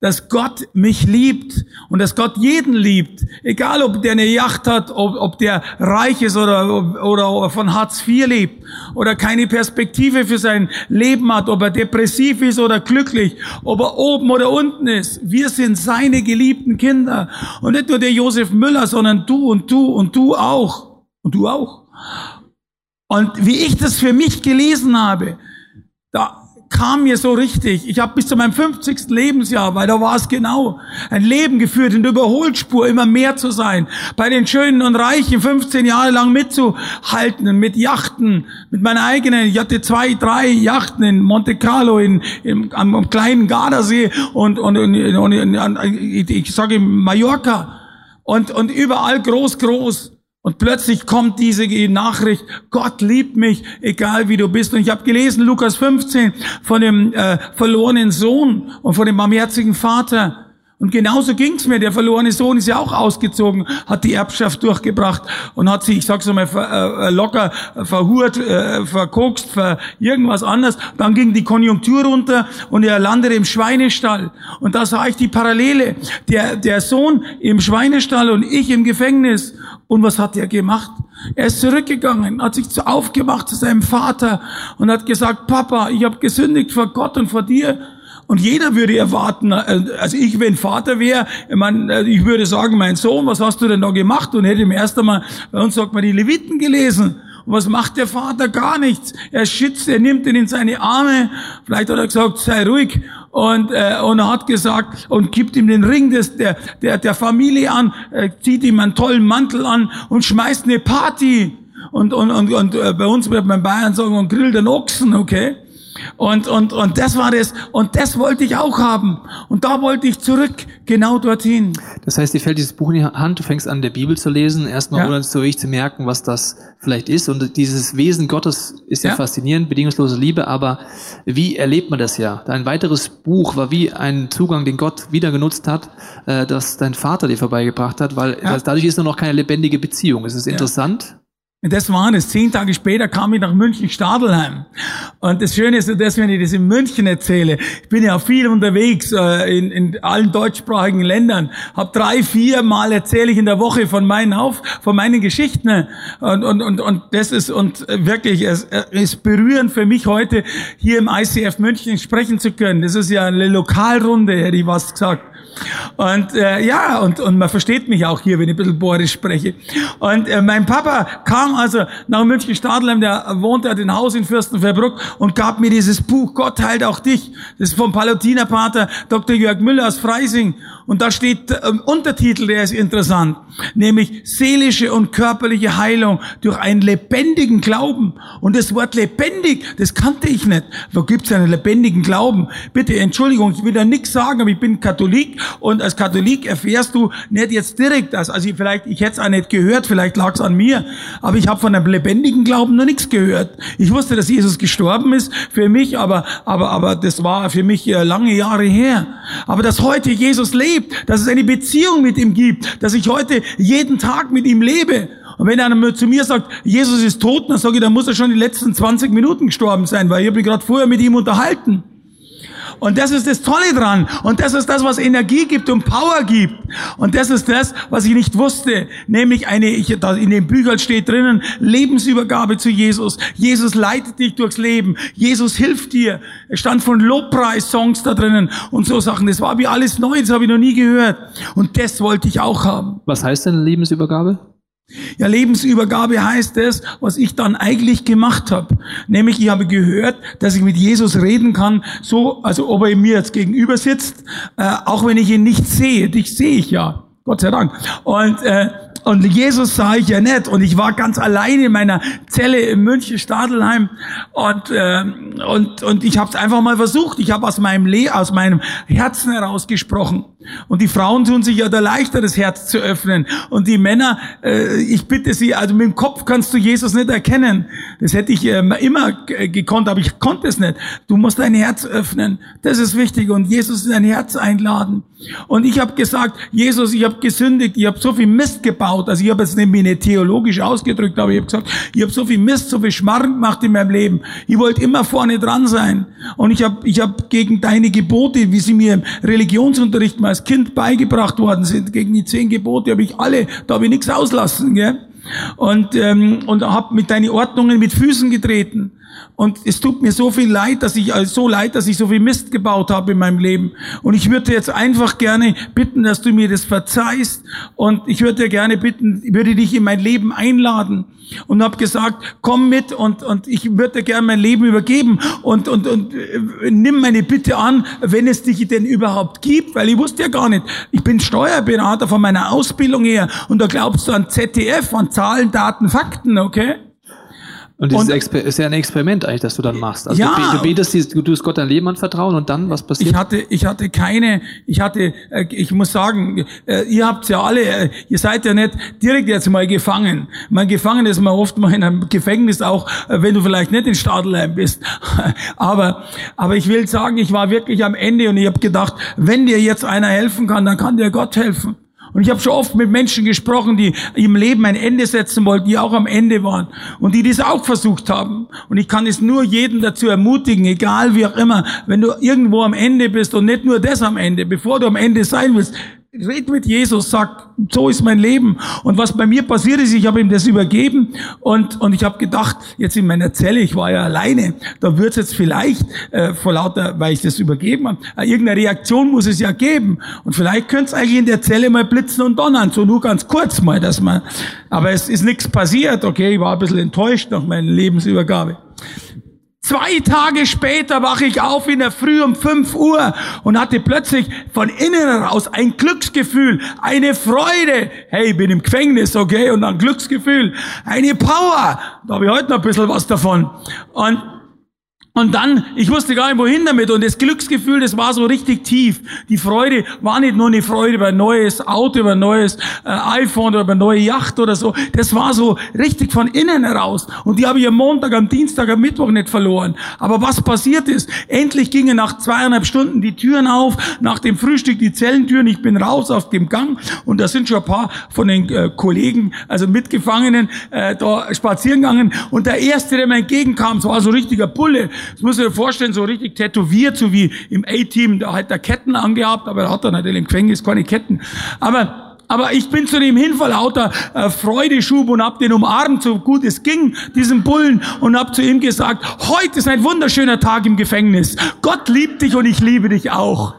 dass Gott mich liebt und dass Gott jeden liebt, egal ob der eine Yacht hat, ob, ob der reich ist oder, oder, von Hartz IV lebt oder keine Perspektive für sein Leben hat, ob er depressiv ist oder glücklich, ob er oben oder unten ist. Wir sind seine geliebten Kinder und nicht nur der Josef Müller, sondern du und du und du auch und du auch. Und wie ich das für mich gelesen habe, da kam mir so richtig. Ich habe bis zu meinem 50. Lebensjahr, weil da war es genau, ein Leben geführt in der Überholspur, immer mehr zu sein, bei den Schönen und Reichen 15 Jahre lang mitzuhalten, mit Yachten, mit meiner eigenen, ich hatte zwei, drei Yachten in Monte Carlo, in, im, am, am kleinen Gardasee und, und, und, und, und, ich sage Mallorca und, und überall groß, groß. Und plötzlich kommt diese Nachricht, Gott liebt mich, egal wie du bist. Und ich habe gelesen, Lukas 15, von dem äh, verlorenen Sohn und von dem barmherzigen Vater. Und genauso ging's mir. Der verlorene Sohn ist ja auch ausgezogen, hat die Erbschaft durchgebracht und hat sich, ich sag's mal, ver, äh, locker äh, verhurt, äh, verkokst, ver irgendwas anderes. Dann ging die Konjunktur runter und er landete im Schweinestall. Und da sah ich die Parallele. Der, der Sohn im Schweinestall und ich im Gefängnis. Und was hat er gemacht? Er ist zurückgegangen, hat sich aufgemacht zu seinem Vater und hat gesagt, Papa, ich habe gesündigt vor Gott und vor dir. Und jeder würde erwarten, äh, also ich, wenn Vater wäre, äh, ich würde sagen, mein Sohn, was hast du denn da gemacht? Und hätte im ersten Mal, bei uns sagt man, die Leviten gelesen. Und was macht der Vater? Gar nichts. Er schützt, er nimmt ihn in seine Arme. Vielleicht hat er gesagt, sei ruhig. Und, äh, und er hat gesagt, und gibt ihm den Ring des, der, der, der Familie an, äh, zieht ihm einen tollen Mantel an und schmeißt eine Party. Und, und, und, und äh, bei uns wird man in Bayern sagen, und grillt den Ochsen, okay? Und, und, und das war das. Und das wollte ich auch haben. Und da wollte ich zurück, genau dorthin. Das heißt, dir fällt dieses Buch in die Hand, du fängst an, der Bibel zu lesen, erstmal Ja. ohne so richtig zu merken, was das vielleicht ist. Und dieses Wesen Gottes ist ja, Ja. faszinierend, bedingungslose Liebe, aber wie erlebt man das ja? Ein weiteres Buch war wie ein Zugang, den Gott wieder genutzt hat, äh, das dein Vater dir vorbeigebracht hat, weil Ja. das, dadurch ist nur noch keine lebendige Beziehung. Es ist interessant. Das war es. Zehn Tage später kam ich nach München Stadelheim. Und das Schöne ist, dass wenn ich das in München erzähle, ich bin ja viel unterwegs äh, in, in allen deutschsprachigen Ländern, hab drei, vier Mal erzähle ich in der Woche von meinen Auf, von meinen Geschichten. Und, und, und, und das ist und wirklich, es es ist berührend für mich heute hier im ICF München sprechen zu können. Das ist ja eine Lokalrunde, hätte ich was gesagt. Und äh, ja, und, und man versteht mich auch hier, wenn ich ein bisschen Bohrisch spreche. Und äh, mein Papa kam also nach München Stadelheim, der wohnte hat ein Haus in Fürstenfeldbruck und gab mir dieses Buch Gott heilt auch dich. Das ist vom Palutinerpater Dr. Jörg Müller aus Freising. Und da steht ähm, Untertitel, der ist interessant, nämlich seelische und körperliche Heilung durch einen lebendigen Glauben. Und das Wort lebendig, das kannte ich nicht. Wo gibt's einen lebendigen Glauben? Bitte, Entschuldigung, ich will da nichts sagen, aber ich bin Katholik und als Katholik erfährst du nicht jetzt direkt das. Also ich, vielleicht, ich hätte es auch nicht gehört, vielleicht lag es an mir, aber ich habe von einem lebendigen Glauben noch nichts gehört. Ich wusste, dass Jesus gestorben ist für mich, aber, aber, aber das war für mich äh, lange Jahre her. Aber dass heute Jesus lebt, dass es eine Beziehung mit ihm gibt, dass ich heute jeden Tag mit ihm lebe. Und wenn einer zu mir sagt, Jesus ist tot, dann sage ich, dann muss er schon die letzten 20 Minuten gestorben sein, weil ich habe mich gerade vorher mit ihm unterhalten. Und das ist das Tolle dran. Und das ist das, was Energie gibt und Power gibt. Und das ist das, was ich nicht wusste. Nämlich eine, ich, da in dem Büchern steht drinnen, Lebensübergabe zu Jesus. Jesus leitet dich durchs Leben. Jesus hilft dir. Es stand von Lobpreis-Songs da drinnen und so Sachen. Das war wie alles neu, das habe ich noch nie gehört. Und das wollte ich auch haben. Was heißt denn Lebensübergabe? Ja, Lebensübergabe heißt es, was ich dann eigentlich gemacht habe. Nämlich, ich habe gehört, dass ich mit Jesus reden kann, so, also ob er mir jetzt gegenüber sitzt, äh, auch wenn ich ihn nicht sehe. Dich sehe ich ja. Gott sei Dank. Und, äh, und Jesus sah ich ja nicht. Und ich war ganz allein in meiner Zelle in München, Stadelheim. Und, äh, und, und ich habe es einfach mal versucht. Ich habe aus meinem Le aus meinem Herzen heraus gesprochen. Und die Frauen tun sich ja da leichter, das Herz zu öffnen. Und die Männer, äh, ich bitte sie, also mit dem Kopf kannst du Jesus nicht erkennen. Das hätte ich äh, immer gekonnt, aber ich konnte es nicht. Du musst dein Herz öffnen. Das ist wichtig. Und Jesus in dein Herz einladen. Und ich habe gesagt, Jesus, ich habe gesündigt, ich habe so viel Mist gebaut. Also ich habe jetzt nicht theologisch ausgedrückt, aber ich habe gesagt, ich habe so viel Mist, so viel Schmarrn gemacht in meinem Leben. Ich wollte immer vorne dran sein. Und ich habe ich hab gegen deine Gebote, wie sie mir im Religionsunterricht mal als Kind beigebracht worden sind, gegen die zehn Gebote, habe ich alle, da habe ich nichts auslassen, gell? Und, ähm, und habe mit deinen Ordnungen mit Füßen getreten. Und es tut mir so viel leid, dass ich, also so leid, dass ich so viel Mist gebaut habe in meinem Leben. Und ich würde jetzt einfach gerne bitten, dass du mir das verzeihst. Und ich würde gerne bitten, würde dich in mein Leben einladen. Und habe gesagt, komm mit und, und ich würde gerne mein Leben übergeben. Und, und, und äh, nimm meine Bitte an, wenn es dich denn überhaupt gibt. Weil ich wusste ja gar nicht, ich bin Steuerberater von meiner Ausbildung her. Und da glaubst du an ZDF, an Zahlen, Daten, Fakten, okay? Und das ist ja ein Experiment eigentlich, das du dann machst. Also Ja. du, be- du betest, du tust Gott dein Leben anvertrauen und dann, was passiert? Ich hatte, ich hatte keine, ich hatte, äh, ich muss sagen, äh, ihr habt ja alle, äh, ihr seid ja nicht direkt jetzt mal gefangen. Mein Gefangen ist man oft mal in einem Gefängnis auch, wenn du vielleicht nicht in Stadelheim bist. aber, aber ich will sagen, ich war wirklich am Ende und ich habe gedacht, wenn dir jetzt einer helfen kann, dann kann dir Gott helfen. Und ich habe schon oft mit Menschen gesprochen, die im Leben ein Ende setzen wollten, die auch am Ende waren und die das auch versucht haben. Und ich kann es nur jeden dazu ermutigen, egal wie auch immer, wenn du irgendwo am Ende bist und nicht nur das am Ende, bevor du am Ende sein willst, red mit Jesus, sag, so ist mein Leben. Und was bei mir passiert ist, ich habe ihm das übergeben und, und ich habe gedacht, jetzt in meiner Zelle, ich war ja alleine, da wird es jetzt vielleicht äh, vor lauter, weil ich das übergeben habe, äh, irgendeine Reaktion muss es ja geben. Und vielleicht könnte es eigentlich in der Zelle mal blitzen und donnern, so nur ganz kurz mal, dass man, aber es ist nichts passiert, okay, ich war ein bisschen enttäuscht nach meiner Lebensübergabe. Zwei Tage später wache ich auf in der Früh um 5 Uhr und hatte plötzlich von innen heraus ein Glücksgefühl, eine Freude. Hey, ich bin im Gefängnis, okay? Und ein Glücksgefühl, eine Power. Da habe ich heute noch ein bisschen was davon. Und und dann, ich wusste gar nicht, wohin damit. Und das Glücksgefühl, das war so richtig tief. Die Freude war nicht nur eine Freude über ein neues Auto, über ein neues äh, iPhone oder über eine neue Yacht oder so. Das war so richtig von innen heraus. Und die habe ich am Montag, am Dienstag, am Mittwoch nicht verloren. Aber was passiert ist, endlich gingen nach zweieinhalb Stunden die Türen auf, nach dem Frühstück die Zellentüren. Ich bin raus auf dem Gang und da sind schon ein paar von den äh, Kollegen, also Mitgefangenen, äh, da spazieren gegangen. Und der Erste, der mir entgegenkam, das war so ein richtiger Bulle. Das muss ich dir vorstellen, so richtig tätowiert, so wie im A-Team, da hat er Ketten angehabt, aber er hat dann natürlich im Gefängnis keine Ketten. Aber aber ich bin zu dem hin vor lauter äh, Freudeschub und hab den umarmt, so gut es ging, diesen Bullen, und hab zu ihm gesagt, heute ist ein wunderschöner Tag im Gefängnis. Gott liebt dich und ich liebe dich auch.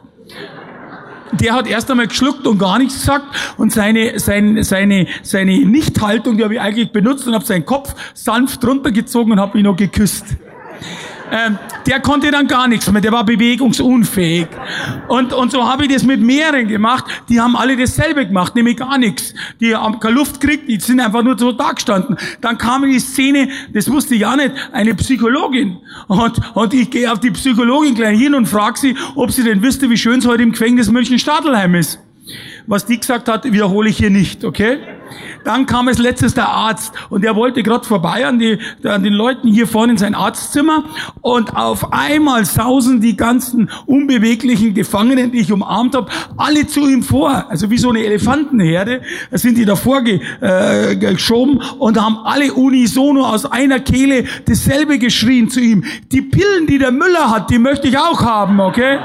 Der hat erst einmal geschluckt und gar nichts gesagt und seine, seine, seine, seine Nichthaltung, die habe ich eigentlich benutzt und habe seinen Kopf sanft runtergezogen und habe ihn noch geküsst. Ähm, der konnte dann gar nichts mehr, der war bewegungsunfähig. Und, und so habe ich das mit mehreren gemacht, die haben alle dasselbe gemacht, nämlich gar nichts. Die haben keine Luft gekriegt, die sind einfach nur so da gestanden. Dann kam in die Szene, das wusste ich auch nicht, eine Psychologin. Und, und ich gehe auf die Psychologin gleich hin und frage sie, ob sie denn wüsste, wie schön es heute im Gefängnis München-Stadelheim ist. Was die gesagt hat, wiederhole ich hier nicht, okay? Dann kam als letztes der Arzt und der wollte gerade vorbei an, die, an den Leuten hier vorne in sein Arztzimmer und auf einmal sausen die ganzen unbeweglichen Gefangenen, die ich umarmt habe, alle zu ihm vor. Also wie so eine Elefantenherde sind die davor ge, äh, geschoben und haben alle unisono aus einer Kehle dasselbe geschrien zu ihm. Die Pillen, die der Müller hat, die möchte ich auch haben, okay?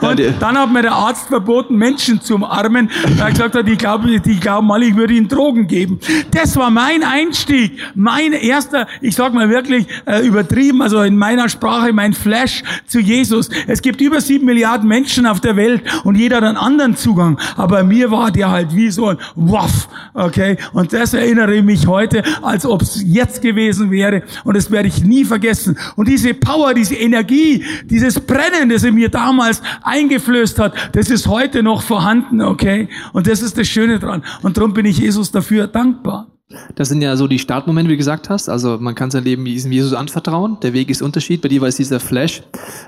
Und dann hat mir der Arzt verboten, Menschen zu umarmen, weil er gesagt hat, die glauben, die glauben alle, ich würde ihnen Drogen geben. Das war mein Einstieg, mein erster, ich sag mal wirklich äh, übertrieben, also in meiner Sprache, mein Flash zu Jesus. Es gibt über sieben Milliarden Menschen auf der Welt und jeder hat einen anderen Zugang. Aber mir war der halt wie so ein Waff, okay? Und das erinnere ich mich heute, als ob es jetzt gewesen wäre. Und das werde ich nie vergessen. Und diese Power, diese Energie, dieses Brennen, das in mir damals eingeflößt hat, das ist heute noch vorhanden, okay? Und das ist das Schöne dran. Und darum bin ich Jesus dafür dankbar. Das sind ja so die Startmomente, wie du gesagt hast. Also man kann sein Leben diesem Jesus anvertrauen. Der Weg ist Unterschied. Bei dir war es dieser Flash.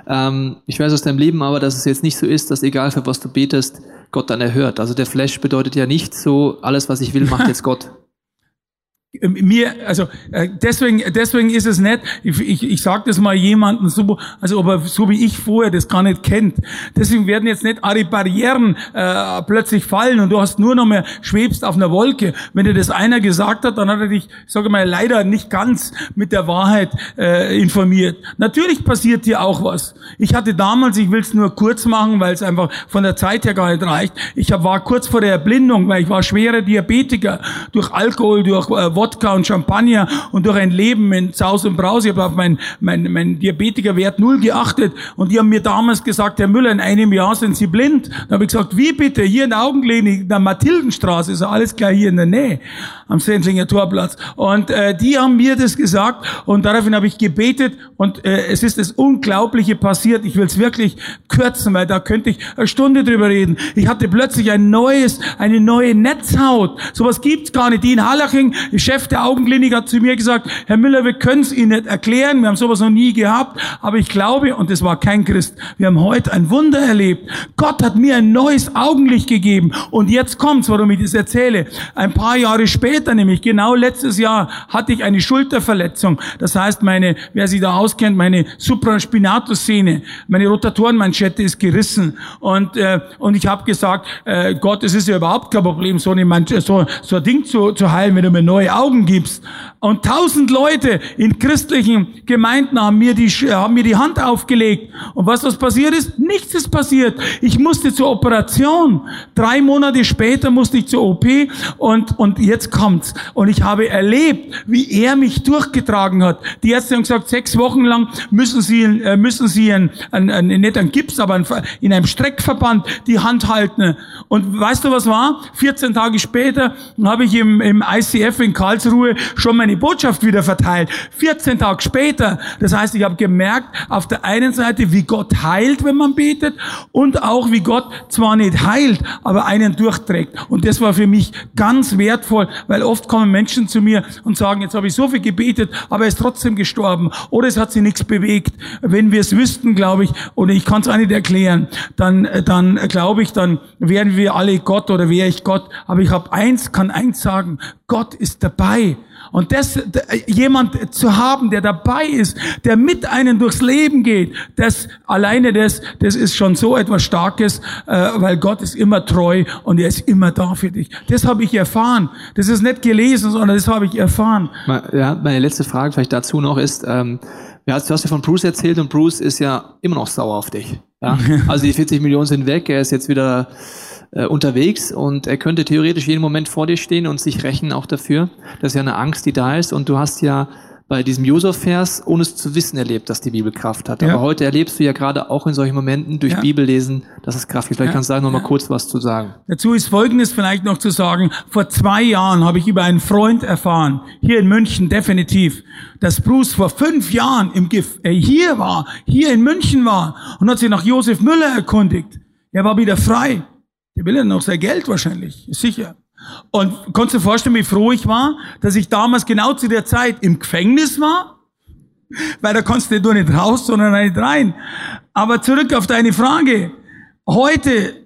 Ähm, ich weiß aus deinem Leben aber, dass es jetzt nicht so ist, dass egal für was du betest, Gott dann erhört. Also der Flash bedeutet ja nicht so, alles was ich will, macht jetzt Gott. Mir, also äh, deswegen, deswegen ist es nicht, ich, ich, ich sage das mal jemandem so, also aber so wie ich vorher das gar nicht kennt. Deswegen werden jetzt nicht alle Barrieren äh, plötzlich fallen und du hast nur noch mehr, schwebst auf einer Wolke. Wenn dir das einer gesagt hat, dann hat er dich, sage mal, leider nicht ganz mit der Wahrheit äh, informiert. Natürlich passiert dir auch was. Ich hatte damals, ich will es nur kurz machen, weil es einfach von der Zeit her gar nicht reicht, ich hab, war kurz vor der Erblindung, weil ich war schwerer Diabetiker durch Alkohol, durch äh, Wodka und Champagner und durch ein Leben in Saus und Braus. Ich habe auf meinen mein, mein Diabetikerwert null geachtet und die haben mir damals gesagt, Herr Müller, in einem Jahr sind Sie blind. Da habe ich gesagt, wie bitte? Hier in der Augenklinik, in der Mathildenstraße, ist alles gleich hier in der Nähe, am Sendlinger Torplatz. Und äh, die haben mir das gesagt und daraufhin habe ich gebetet und äh, es ist das Unglaubliche passiert. Ich will es wirklich kürzen, weil da könnte ich eine Stunde drüber reden. Ich hatte plötzlich ein neues, eine neue Netzhaut. Sowas gibt's gar nicht. Die in Hallaching, Chef der Augenklinik, hat zu mir gesagt, Herr Müller, wir können es Ihnen nicht erklären. Wir haben sowas noch nie gehabt. Aber ich glaube, und das war kein Christ, wir haben heute ein Wunder erlebt. Gott hat mir ein neues Augenlicht gegeben. Und jetzt kommt's, warum ich das erzähle. Ein paar Jahre später, nämlich genau letztes Jahr, hatte ich eine Schulterverletzung. Das heißt, meine, wer sich da auskennt, meine Supraspinatus-Szene, meine Rotatorenmanschette ist gerissen. Und, äh, und ich habe gesagt, äh, Gott, es ist ja überhaupt kein Problem, so, eine Mansch so, so ein Ding zu, zu heilen, wenn du mir neue Augen gibst. Und tausend Leute in christlichen Gemeinden haben mir, die, haben mir die Hand aufgelegt. Und was was passiert ist? Nichts ist passiert. Ich musste zur Operation. Drei Monate später musste ich zur OP und, und jetzt kommt's. Und ich habe erlebt, wie er mich durchgetragen hat. Die Ärzte haben gesagt, sechs Wochen lang müssen sie, äh, müssen sie ein, ein, ein, nicht ein Gips, aber ein, in einem Streckverband die Hand halten. Und weißt du, was war? 14 Tage später habe ich im, im ICF in Karlsruhe schon meine Botschaft wieder verteilt. 14 Tage später. Das heißt, ich habe gemerkt, auf der einen Seite, wie Gott heilt, wenn man betet, und auch, wie Gott zwar nicht heilt, aber einen durchträgt. Und das war für mich ganz wertvoll, weil oft kommen Menschen zu mir und sagen, jetzt habe ich so viel gebetet, aber er ist trotzdem gestorben. Oder es hat sich nichts bewegt. Wenn wir es wüssten, glaube ich, oder ich kann es auch nicht erklären, dann, dann glaube ich, dann wären wir alle Gott oder wäre ich Gott. Aber ich habe eins, kann eins sagen, Gott ist dabei. Und das, jemand zu haben, der dabei ist, der mit einem durchs Leben geht, das, alleine das, das ist schon so etwas Starkes, äh, weil Gott ist immer treu und er ist immer da für dich. Das habe ich erfahren. Das ist nicht gelesen, sondern das habe ich erfahren. Ja, meine letzte Frage vielleicht dazu noch ist, ähm, ja, du hast ja von Bruce erzählt und Bruce ist ja immer noch sauer auf dich. Ja? Also die 40 Millionen sind weg, er ist jetzt wieder äh, unterwegs und er könnte theoretisch jeden Moment vor dir stehen und sich rächen auch dafür. Das ist ja eine Angst, die da ist und du hast ja bei diesem Josef-Vers, ohne es zu wissen, erlebt, dass die Bibel Kraft hat. Ja. Aber heute erlebst du ja gerade auch in solchen Momenten durch Ja. Bibellesen, dass es Kraft gibt. Vielleicht Ja. kannst du da noch mal Ja. kurz was zu sagen. Dazu ist Folgendes vielleicht noch zu sagen. Vor zwei Jahren habe ich über einen Freund erfahren, hier in München definitiv, dass Bruce vor fünf Jahren im Gif äh, hier war, hier in München war und hat sich nach Josef Müller erkundigt. Er war wieder frei. Der will ja noch sein Geld wahrscheinlich, sicher. Und konntest du dir vorstellen, wie froh ich war, dass ich damals genau zu der Zeit im Gefängnis war? Weil da konntest du nicht raus, sondern nicht rein. Aber zurück auf deine Frage. Heute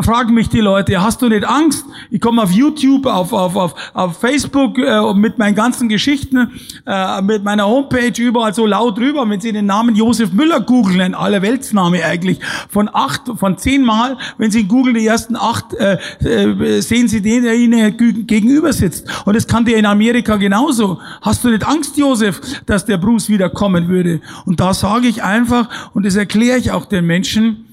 fragen mich die Leute, hast du nicht Angst? Ich komme auf YouTube, auf, auf, auf, auf Facebook äh, mit meinen ganzen Geschichten, äh, mit meiner Homepage überall so laut drüber. Wenn Sie den Namen Josef Müller googeln, ein Allerweltsname eigentlich, von acht, von zehn Mal, wenn Sie googeln, die ersten acht, äh, äh, sehen Sie den, der Ihnen gegenüber sitzt. Und das kann dir in Amerika genauso. Hast du nicht Angst, Josef, dass der Bruce wieder kommen würde? Und da sage ich einfach, und das erkläre ich auch den Menschen,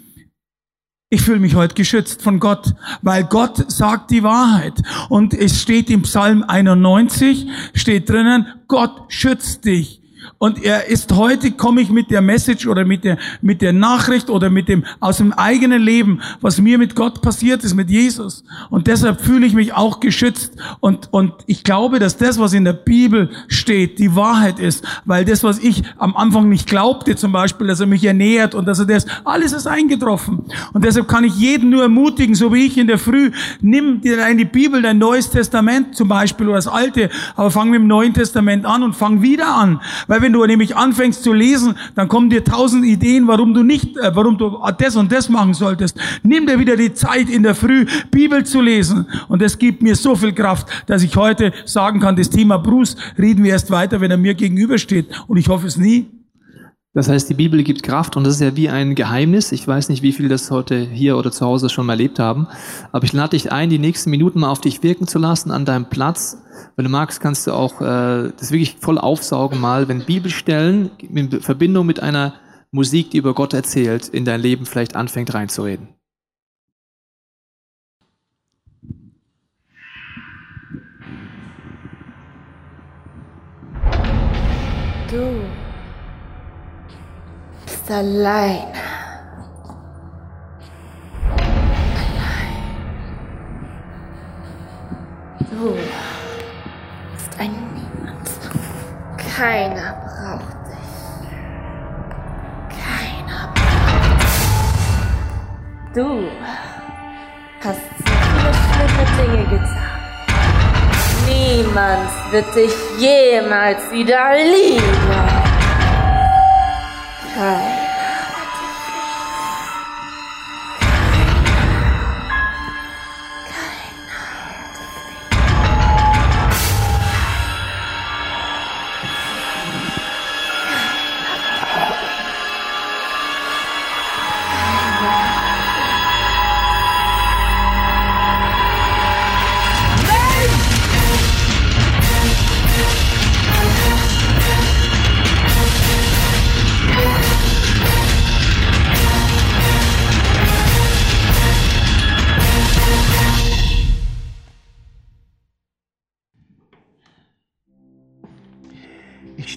ich fühle mich heute geschützt von Gott, weil Gott sagt die Wahrheit. Und es steht im Psalm 91, steht drinnen, Gott schützt dich. Und er ist heute, komme ich mit der Message oder mit der, mit der Nachricht oder mit dem, aus dem eigenen Leben, was mir mit Gott passiert ist, mit Jesus. Und deshalb fühle ich mich auch geschützt. Und, und ich glaube, dass das, was in der Bibel steht, die Wahrheit ist. Weil das, was ich am Anfang nicht glaubte, zum Beispiel, dass er mich ernährt und dass er das, alles ist eingetroffen. Und deshalb kann ich jeden nur ermutigen, so wie ich in der Früh, nimm dir in Bibel, dein Neues Testament zum Beispiel oder das Alte, aber fang mit dem Neuen Testament an und fang wieder an. Weil wenn du nämlich anfängst zu lesen, dann kommen dir tausend Ideen, warum du nicht, äh, warum du das und das machen solltest. Nimm dir wieder die Zeit in der Früh, Bibel zu lesen. Und das gibt mir so viel Kraft, dass ich heute sagen kann, das Thema Bruce reden wir erst weiter, wenn er mir gegenübersteht. Und ich hoffe es nie. Das heißt, die Bibel gibt Kraft und das ist ja wie ein Geheimnis. Ich weiß nicht, wie viele das heute hier oder zu Hause schon mal erlebt haben, aber ich lade dich ein, die nächsten Minuten mal auf dich wirken zu lassen an deinem Platz. Wenn du magst, kannst du auch äh, das wirklich voll aufsaugen mal, wenn Bibelstellen in Verbindung mit einer Musik, die über Gott erzählt, in dein Leben vielleicht anfängt reinzureden. Du bist allein. Allein. Du bist ein Niemand. Keiner braucht dich. Keiner braucht dich. Du hast so viele schlimme Dinge getan. Niemand wird dich jemals wieder lieben.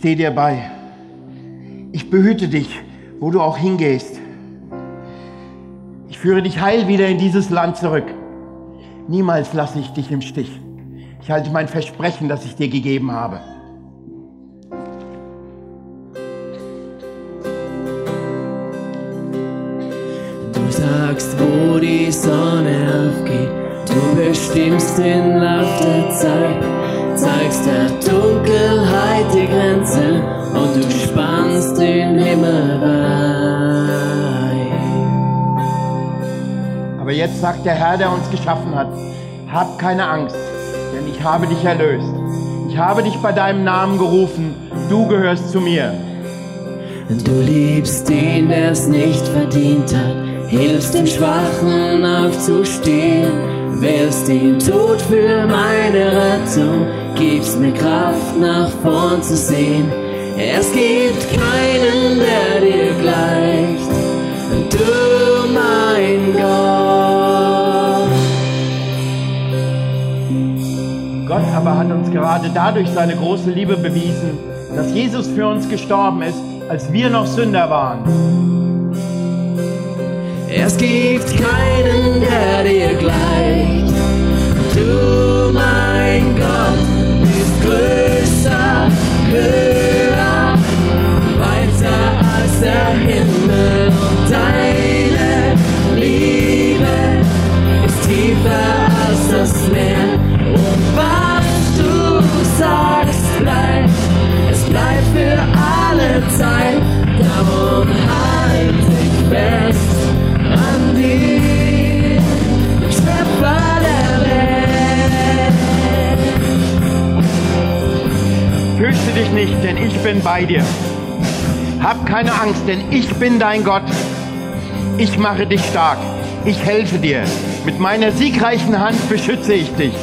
Stehe dir bei. Ich behüte dich, wo du auch hingehst. Ich führe dich heil wieder in dieses Land zurück. Niemals lasse ich dich im Stich. Ich halte mein Versprechen, das ich dir gegeben habe. Du sagst, wo die Sonne aufgeht. Du bestimmst den Lauf der Zeit, zeigst der Dunkelheit die Grenze und du spannst den Himmel weit. Aber jetzt sagt der Herr, der uns geschaffen hat, hab keine Angst, denn ich habe dich erlöst. Ich habe dich bei deinem Namen gerufen, du gehörst zu mir. Du liebst den, der es nicht verdient hat, hilfst dem Schwachen aufzustehen, wählst den Tod für meine Rettung, gibst mir Kraft nach vorn zu sehen. Es gibt keinen, der dir gleicht, du mein Gott. Gott aber hat uns gerade dadurch seine große Liebe bewiesen, dass Jesus für uns gestorben ist, als wir noch Sünder waren. Es gibt keinen, der dir gleicht. Du, mein Gott, größer, höher, weiter als der Himmel nicht, denn ich bin bei dir. Hab keine Angst, denn ich bin dein Gott. Ich mache dich stark. Ich helfe dir. Mit meiner siegreichen Hand beschütze ich dich.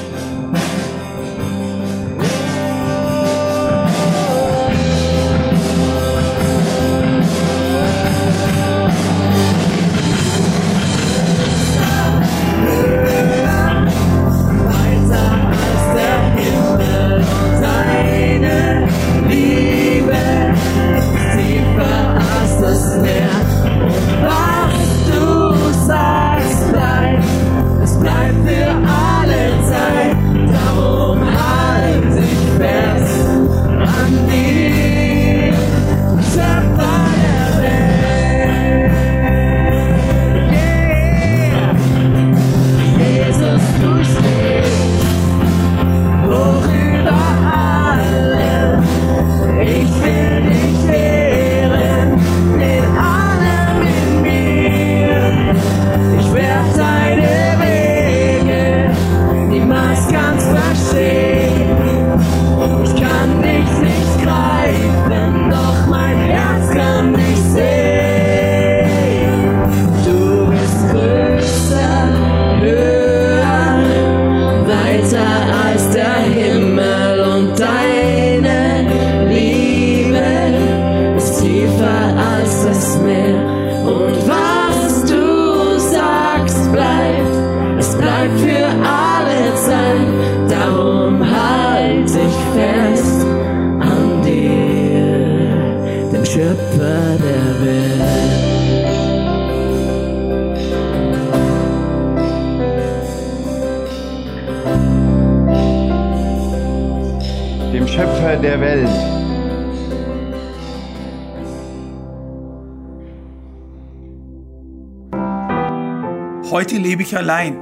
Allein,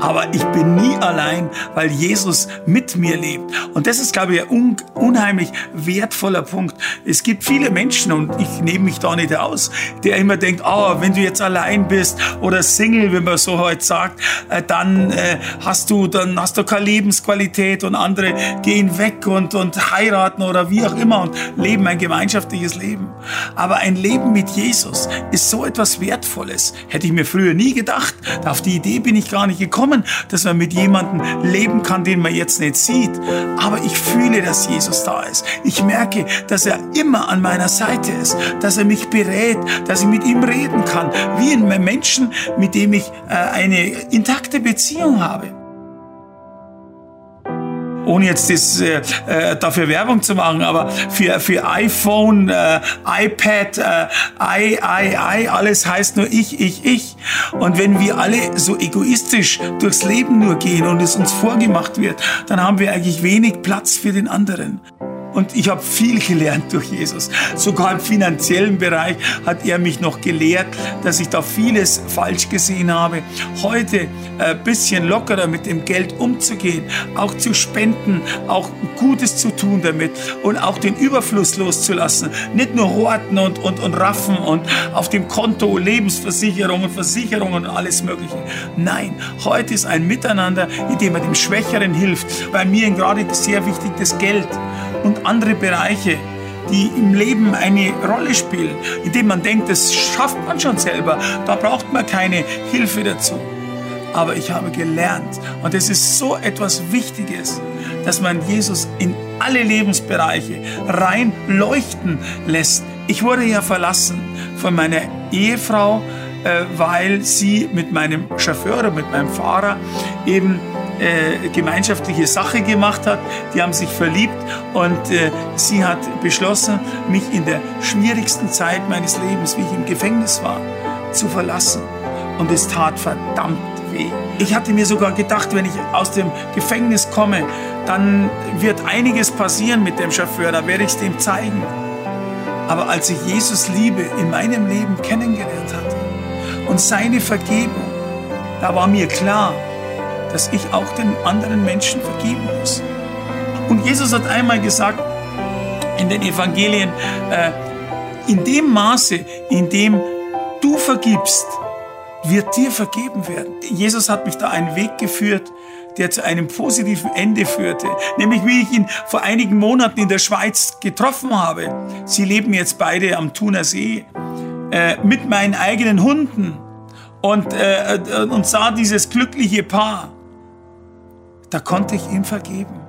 aber ich bin nie allein, weil Jesus mit mir lebt. Und das ist, glaube ich, ein un unheimlich wertvoller Punkt. Es gibt viele Menschen, und ich nehme mich da nicht aus, der immer denkt, oh, wenn du jetzt allein bist oder Single, wie man so heute sagt, äh, dann äh, hast du, dann hast du keine Lebensqualität und andere gehen weg und, und heiraten oder wie auch immer und leben ein gemeinschaftliches Leben. Aber ein Leben mit Jesus ist so etwas Wertvolles. Hätte ich mir früher nie gedacht. Auf die Idee bin ich gar nicht gekommen, dass man mit jemandem leben kann, den man jetzt nicht sieht. Aber ich fühle, dass Jesus da ist. Ich merke, dass er immer an meiner Seite ist, dass er mich berät, dass ich mit ihm reden kann, wie ein Menschen, mit dem ich äh, eine intakte Beziehung habe ohne jetzt das, äh, äh, dafür Werbung zu machen, aber für, für iPhone, äh, iPad, äh, I, I, I, alles heißt nur ich, ich, ich. Und wenn wir alle so egoistisch durchs Leben nur gehen und es uns vorgemacht wird, dann haben wir eigentlich wenig Platz für den anderen. Und ich habe viel gelernt durch Jesus. Sogar im finanziellen Bereich hat er mich noch gelehrt, dass ich da vieles falsch gesehen habe. Heute ein bisschen lockerer mit dem Geld umzugehen, auch zu spenden, auch Gutes zu tun damit und auch den Überfluss loszulassen. Nicht nur horten und, und, und raffen und auf dem Konto Lebensversicherungen, Versicherungen und alles Mögliche. Nein, heute ist ein Miteinander, in dem man dem Schwächeren hilft. Bei mir gerade sehr wichtig das Geld und andere Bereiche, die im Leben eine Rolle spielen, indem man denkt, das schafft man schon selber, da braucht man keine Hilfe dazu. Aber ich habe gelernt, und es ist so etwas Wichtiges, dass man Jesus in alle Lebensbereiche rein leuchten lässt. Ich wurde ja verlassen von meiner Ehefrau, weil sie mit meinem Chauffeur oder mit meinem Fahrer eben äh, gemeinschaftliche Sache gemacht hat. Die haben sich verliebt und äh, sie hat beschlossen, mich in der schwierigsten Zeit meines Lebens, wie ich im Gefängnis war, zu verlassen. Und es tat verdammt weh. Ich hatte mir sogar gedacht, wenn ich aus dem Gefängnis komme, dann wird einiges passieren mit dem Chauffeur, da werde ich es dem zeigen. Aber als ich Jesus Liebe in meinem Leben kennengelernt hatte und seine Vergebung, da war mir klar, dass ich auch den anderen Menschen vergeben muss. Und Jesus hat einmal gesagt in den Evangelien, äh, in dem Maße, in dem du vergibst, wird dir vergeben werden. Jesus hat mich da einen Weg geführt, der zu einem positiven Ende führte. Nämlich wie ich ihn vor einigen Monaten in der Schweiz getroffen habe. Sie leben jetzt beide am Thuner See äh, mit meinen eigenen Hunden und, äh, äh und sah dieses glückliche Paar. Da konnte ich ihm vergeben.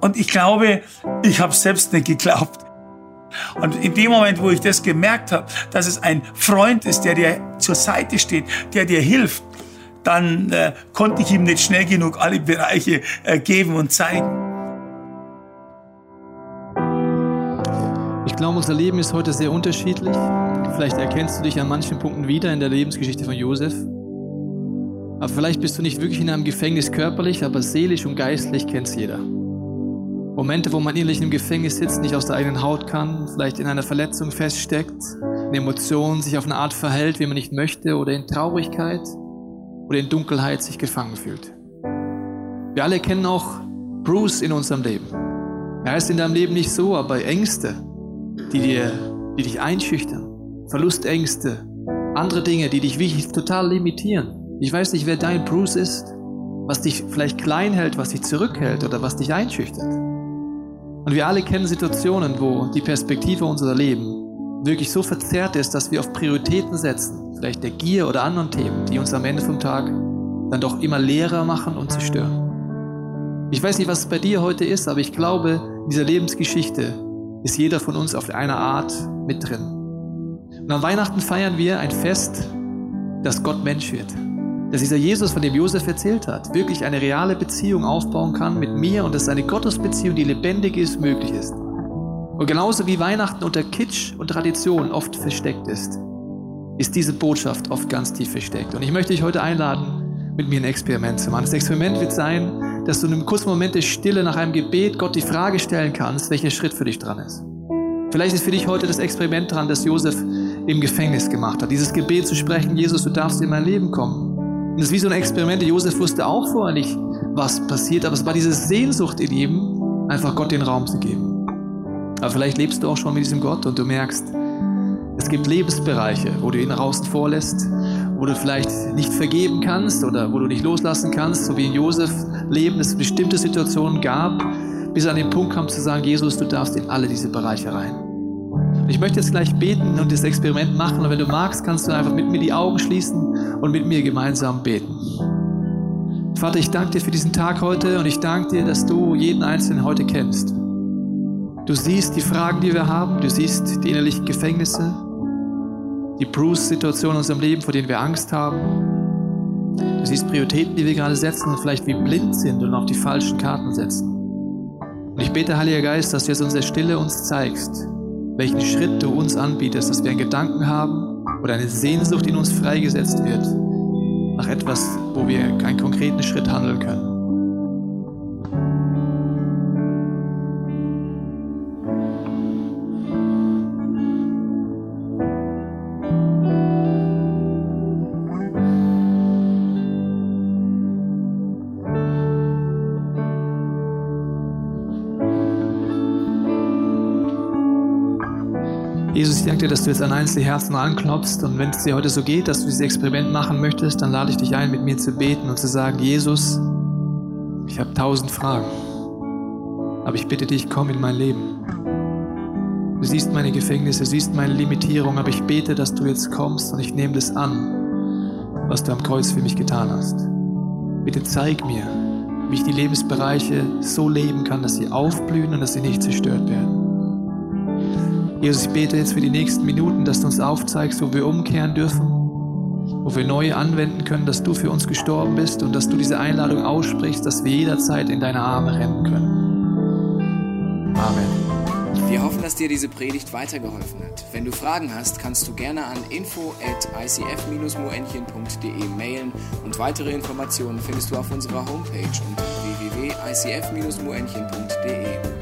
Und ich glaube, ich habe selbst nicht geglaubt. Und in dem Moment, wo ich das gemerkt habe, dass es ein Freund ist, der dir zur Seite steht, der dir hilft, dann äh, konnte ich ihm nicht schnell genug alle Bereiche äh, geben und zeigen. Ich glaube, unser Leben ist heute sehr unterschiedlich. Vielleicht erkennst du dich an manchen Punkten wieder in der Lebensgeschichte von Josef. Aber vielleicht bist du nicht wirklich in einem Gefängnis körperlich, aber seelisch und geistlich kennt es jeder. Momente, wo man innerlich im Gefängnis sitzt, nicht aus der eigenen Haut kann, vielleicht in einer Verletzung feststeckt, in Emotionen sich auf eine Art verhält, wie man nicht möchte, oder in Traurigkeit oder in Dunkelheit sich gefangen fühlt. Wir alle kennen auch Bruce in unserem Leben. Er ist in deinem Leben nicht so, aber Ängste, die, dir, die dich einschüchtern, Verlustängste, andere Dinge, die dich wirklich total limitieren. Ich weiß nicht, wer dein Bruce ist, was dich vielleicht klein hält, was dich zurückhält oder was dich einschüchtert. Und wir alle kennen Situationen, wo die Perspektive unserer Leben wirklich so verzerrt ist, dass wir auf Prioritäten setzen, vielleicht der Gier oder anderen Themen, die uns am Ende vom Tag dann doch immer leerer machen und zerstören. Ich weiß nicht, was es bei dir heute ist, aber ich glaube, in dieser Lebensgeschichte ist jeder von uns auf eine Art mit drin. Und an Weihnachten feiern wir ein Fest, dass Gott Mensch wird dass dieser Jesus, von dem Josef erzählt hat, wirklich eine reale Beziehung aufbauen kann mit mir und dass eine Gottesbeziehung, die lebendig ist, möglich ist. Und genauso wie Weihnachten unter Kitsch und Tradition oft versteckt ist, ist diese Botschaft oft ganz tief versteckt. Und ich möchte dich heute einladen, mit mir ein Experiment zu machen. Das Experiment wird sein, dass du in einem kurzen Moment der Stille nach einem Gebet Gott die Frage stellen kannst, welcher Schritt für dich dran ist. Vielleicht ist für dich heute das Experiment dran, das Josef im Gefängnis gemacht hat. Dieses Gebet zu sprechen, Jesus, du darfst in mein Leben kommen. Und das ist wie so ein Experiment. Josef wusste auch vorher nicht, was passiert, aber es war diese Sehnsucht in ihm, einfach Gott den Raum zu geben. Aber vielleicht lebst du auch schon mit diesem Gott und du merkst, es gibt Lebensbereiche, wo du ihn außen vorlässt, wo du vielleicht nicht vergeben kannst oder wo du nicht loslassen kannst, so wie in Josef Leben es bestimmte Situationen gab, bis an den Punkt kam zu sagen, Jesus, du darfst in alle diese Bereiche rein. Ich möchte jetzt gleich beten und das Experiment machen. Und wenn du magst, kannst du einfach mit mir die Augen schließen und mit mir gemeinsam beten. Vater, ich danke dir für diesen Tag heute und ich danke dir, dass du jeden Einzelnen heute kennst. Du siehst die Fragen, die wir haben, du siehst die innerlichen Gefängnisse, die Bruce-Situation in unserem Leben, vor denen wir Angst haben. Du siehst Prioritäten, die wir gerade setzen und vielleicht wie blind sind und auf die falschen Karten setzen. Und ich bete, Heiliger Geist, dass du jetzt unsere Stille uns zeigst, welchen Schritt du uns anbietest, dass wir einen Gedanken haben oder eine Sehnsucht in uns freigesetzt wird nach etwas, wo wir keinen konkreten Schritt handeln können. Dir, dass du jetzt an einzelne Herzen anklopfst und wenn es dir heute so geht, dass du dieses Experiment machen möchtest, dann lade ich dich ein, mit mir zu beten und zu sagen, Jesus, ich habe tausend Fragen, aber ich bitte dich, komm in mein Leben. Du siehst meine Gefängnisse, du siehst meine Limitierung, aber ich bete, dass du jetzt kommst und ich nehme das an, was du am Kreuz für mich getan hast. Bitte zeig mir, wie ich die Lebensbereiche so leben kann, dass sie aufblühen und dass sie nicht zerstört werden. Jesus, ich bete jetzt für die nächsten Minuten, dass du uns aufzeigst, wo wir umkehren dürfen, wo wir neu anwenden können, dass du für uns gestorben bist und dass du diese Einladung aussprichst, dass wir jederzeit in deine Arme rennen können. Amen. Wir hoffen, dass dir diese Predigt weitergeholfen hat. Wenn du Fragen hast, kannst du gerne an info at icf-moenchen.de mailen und weitere Informationen findest du auf unserer Homepage unter www.icf-moenchen.de.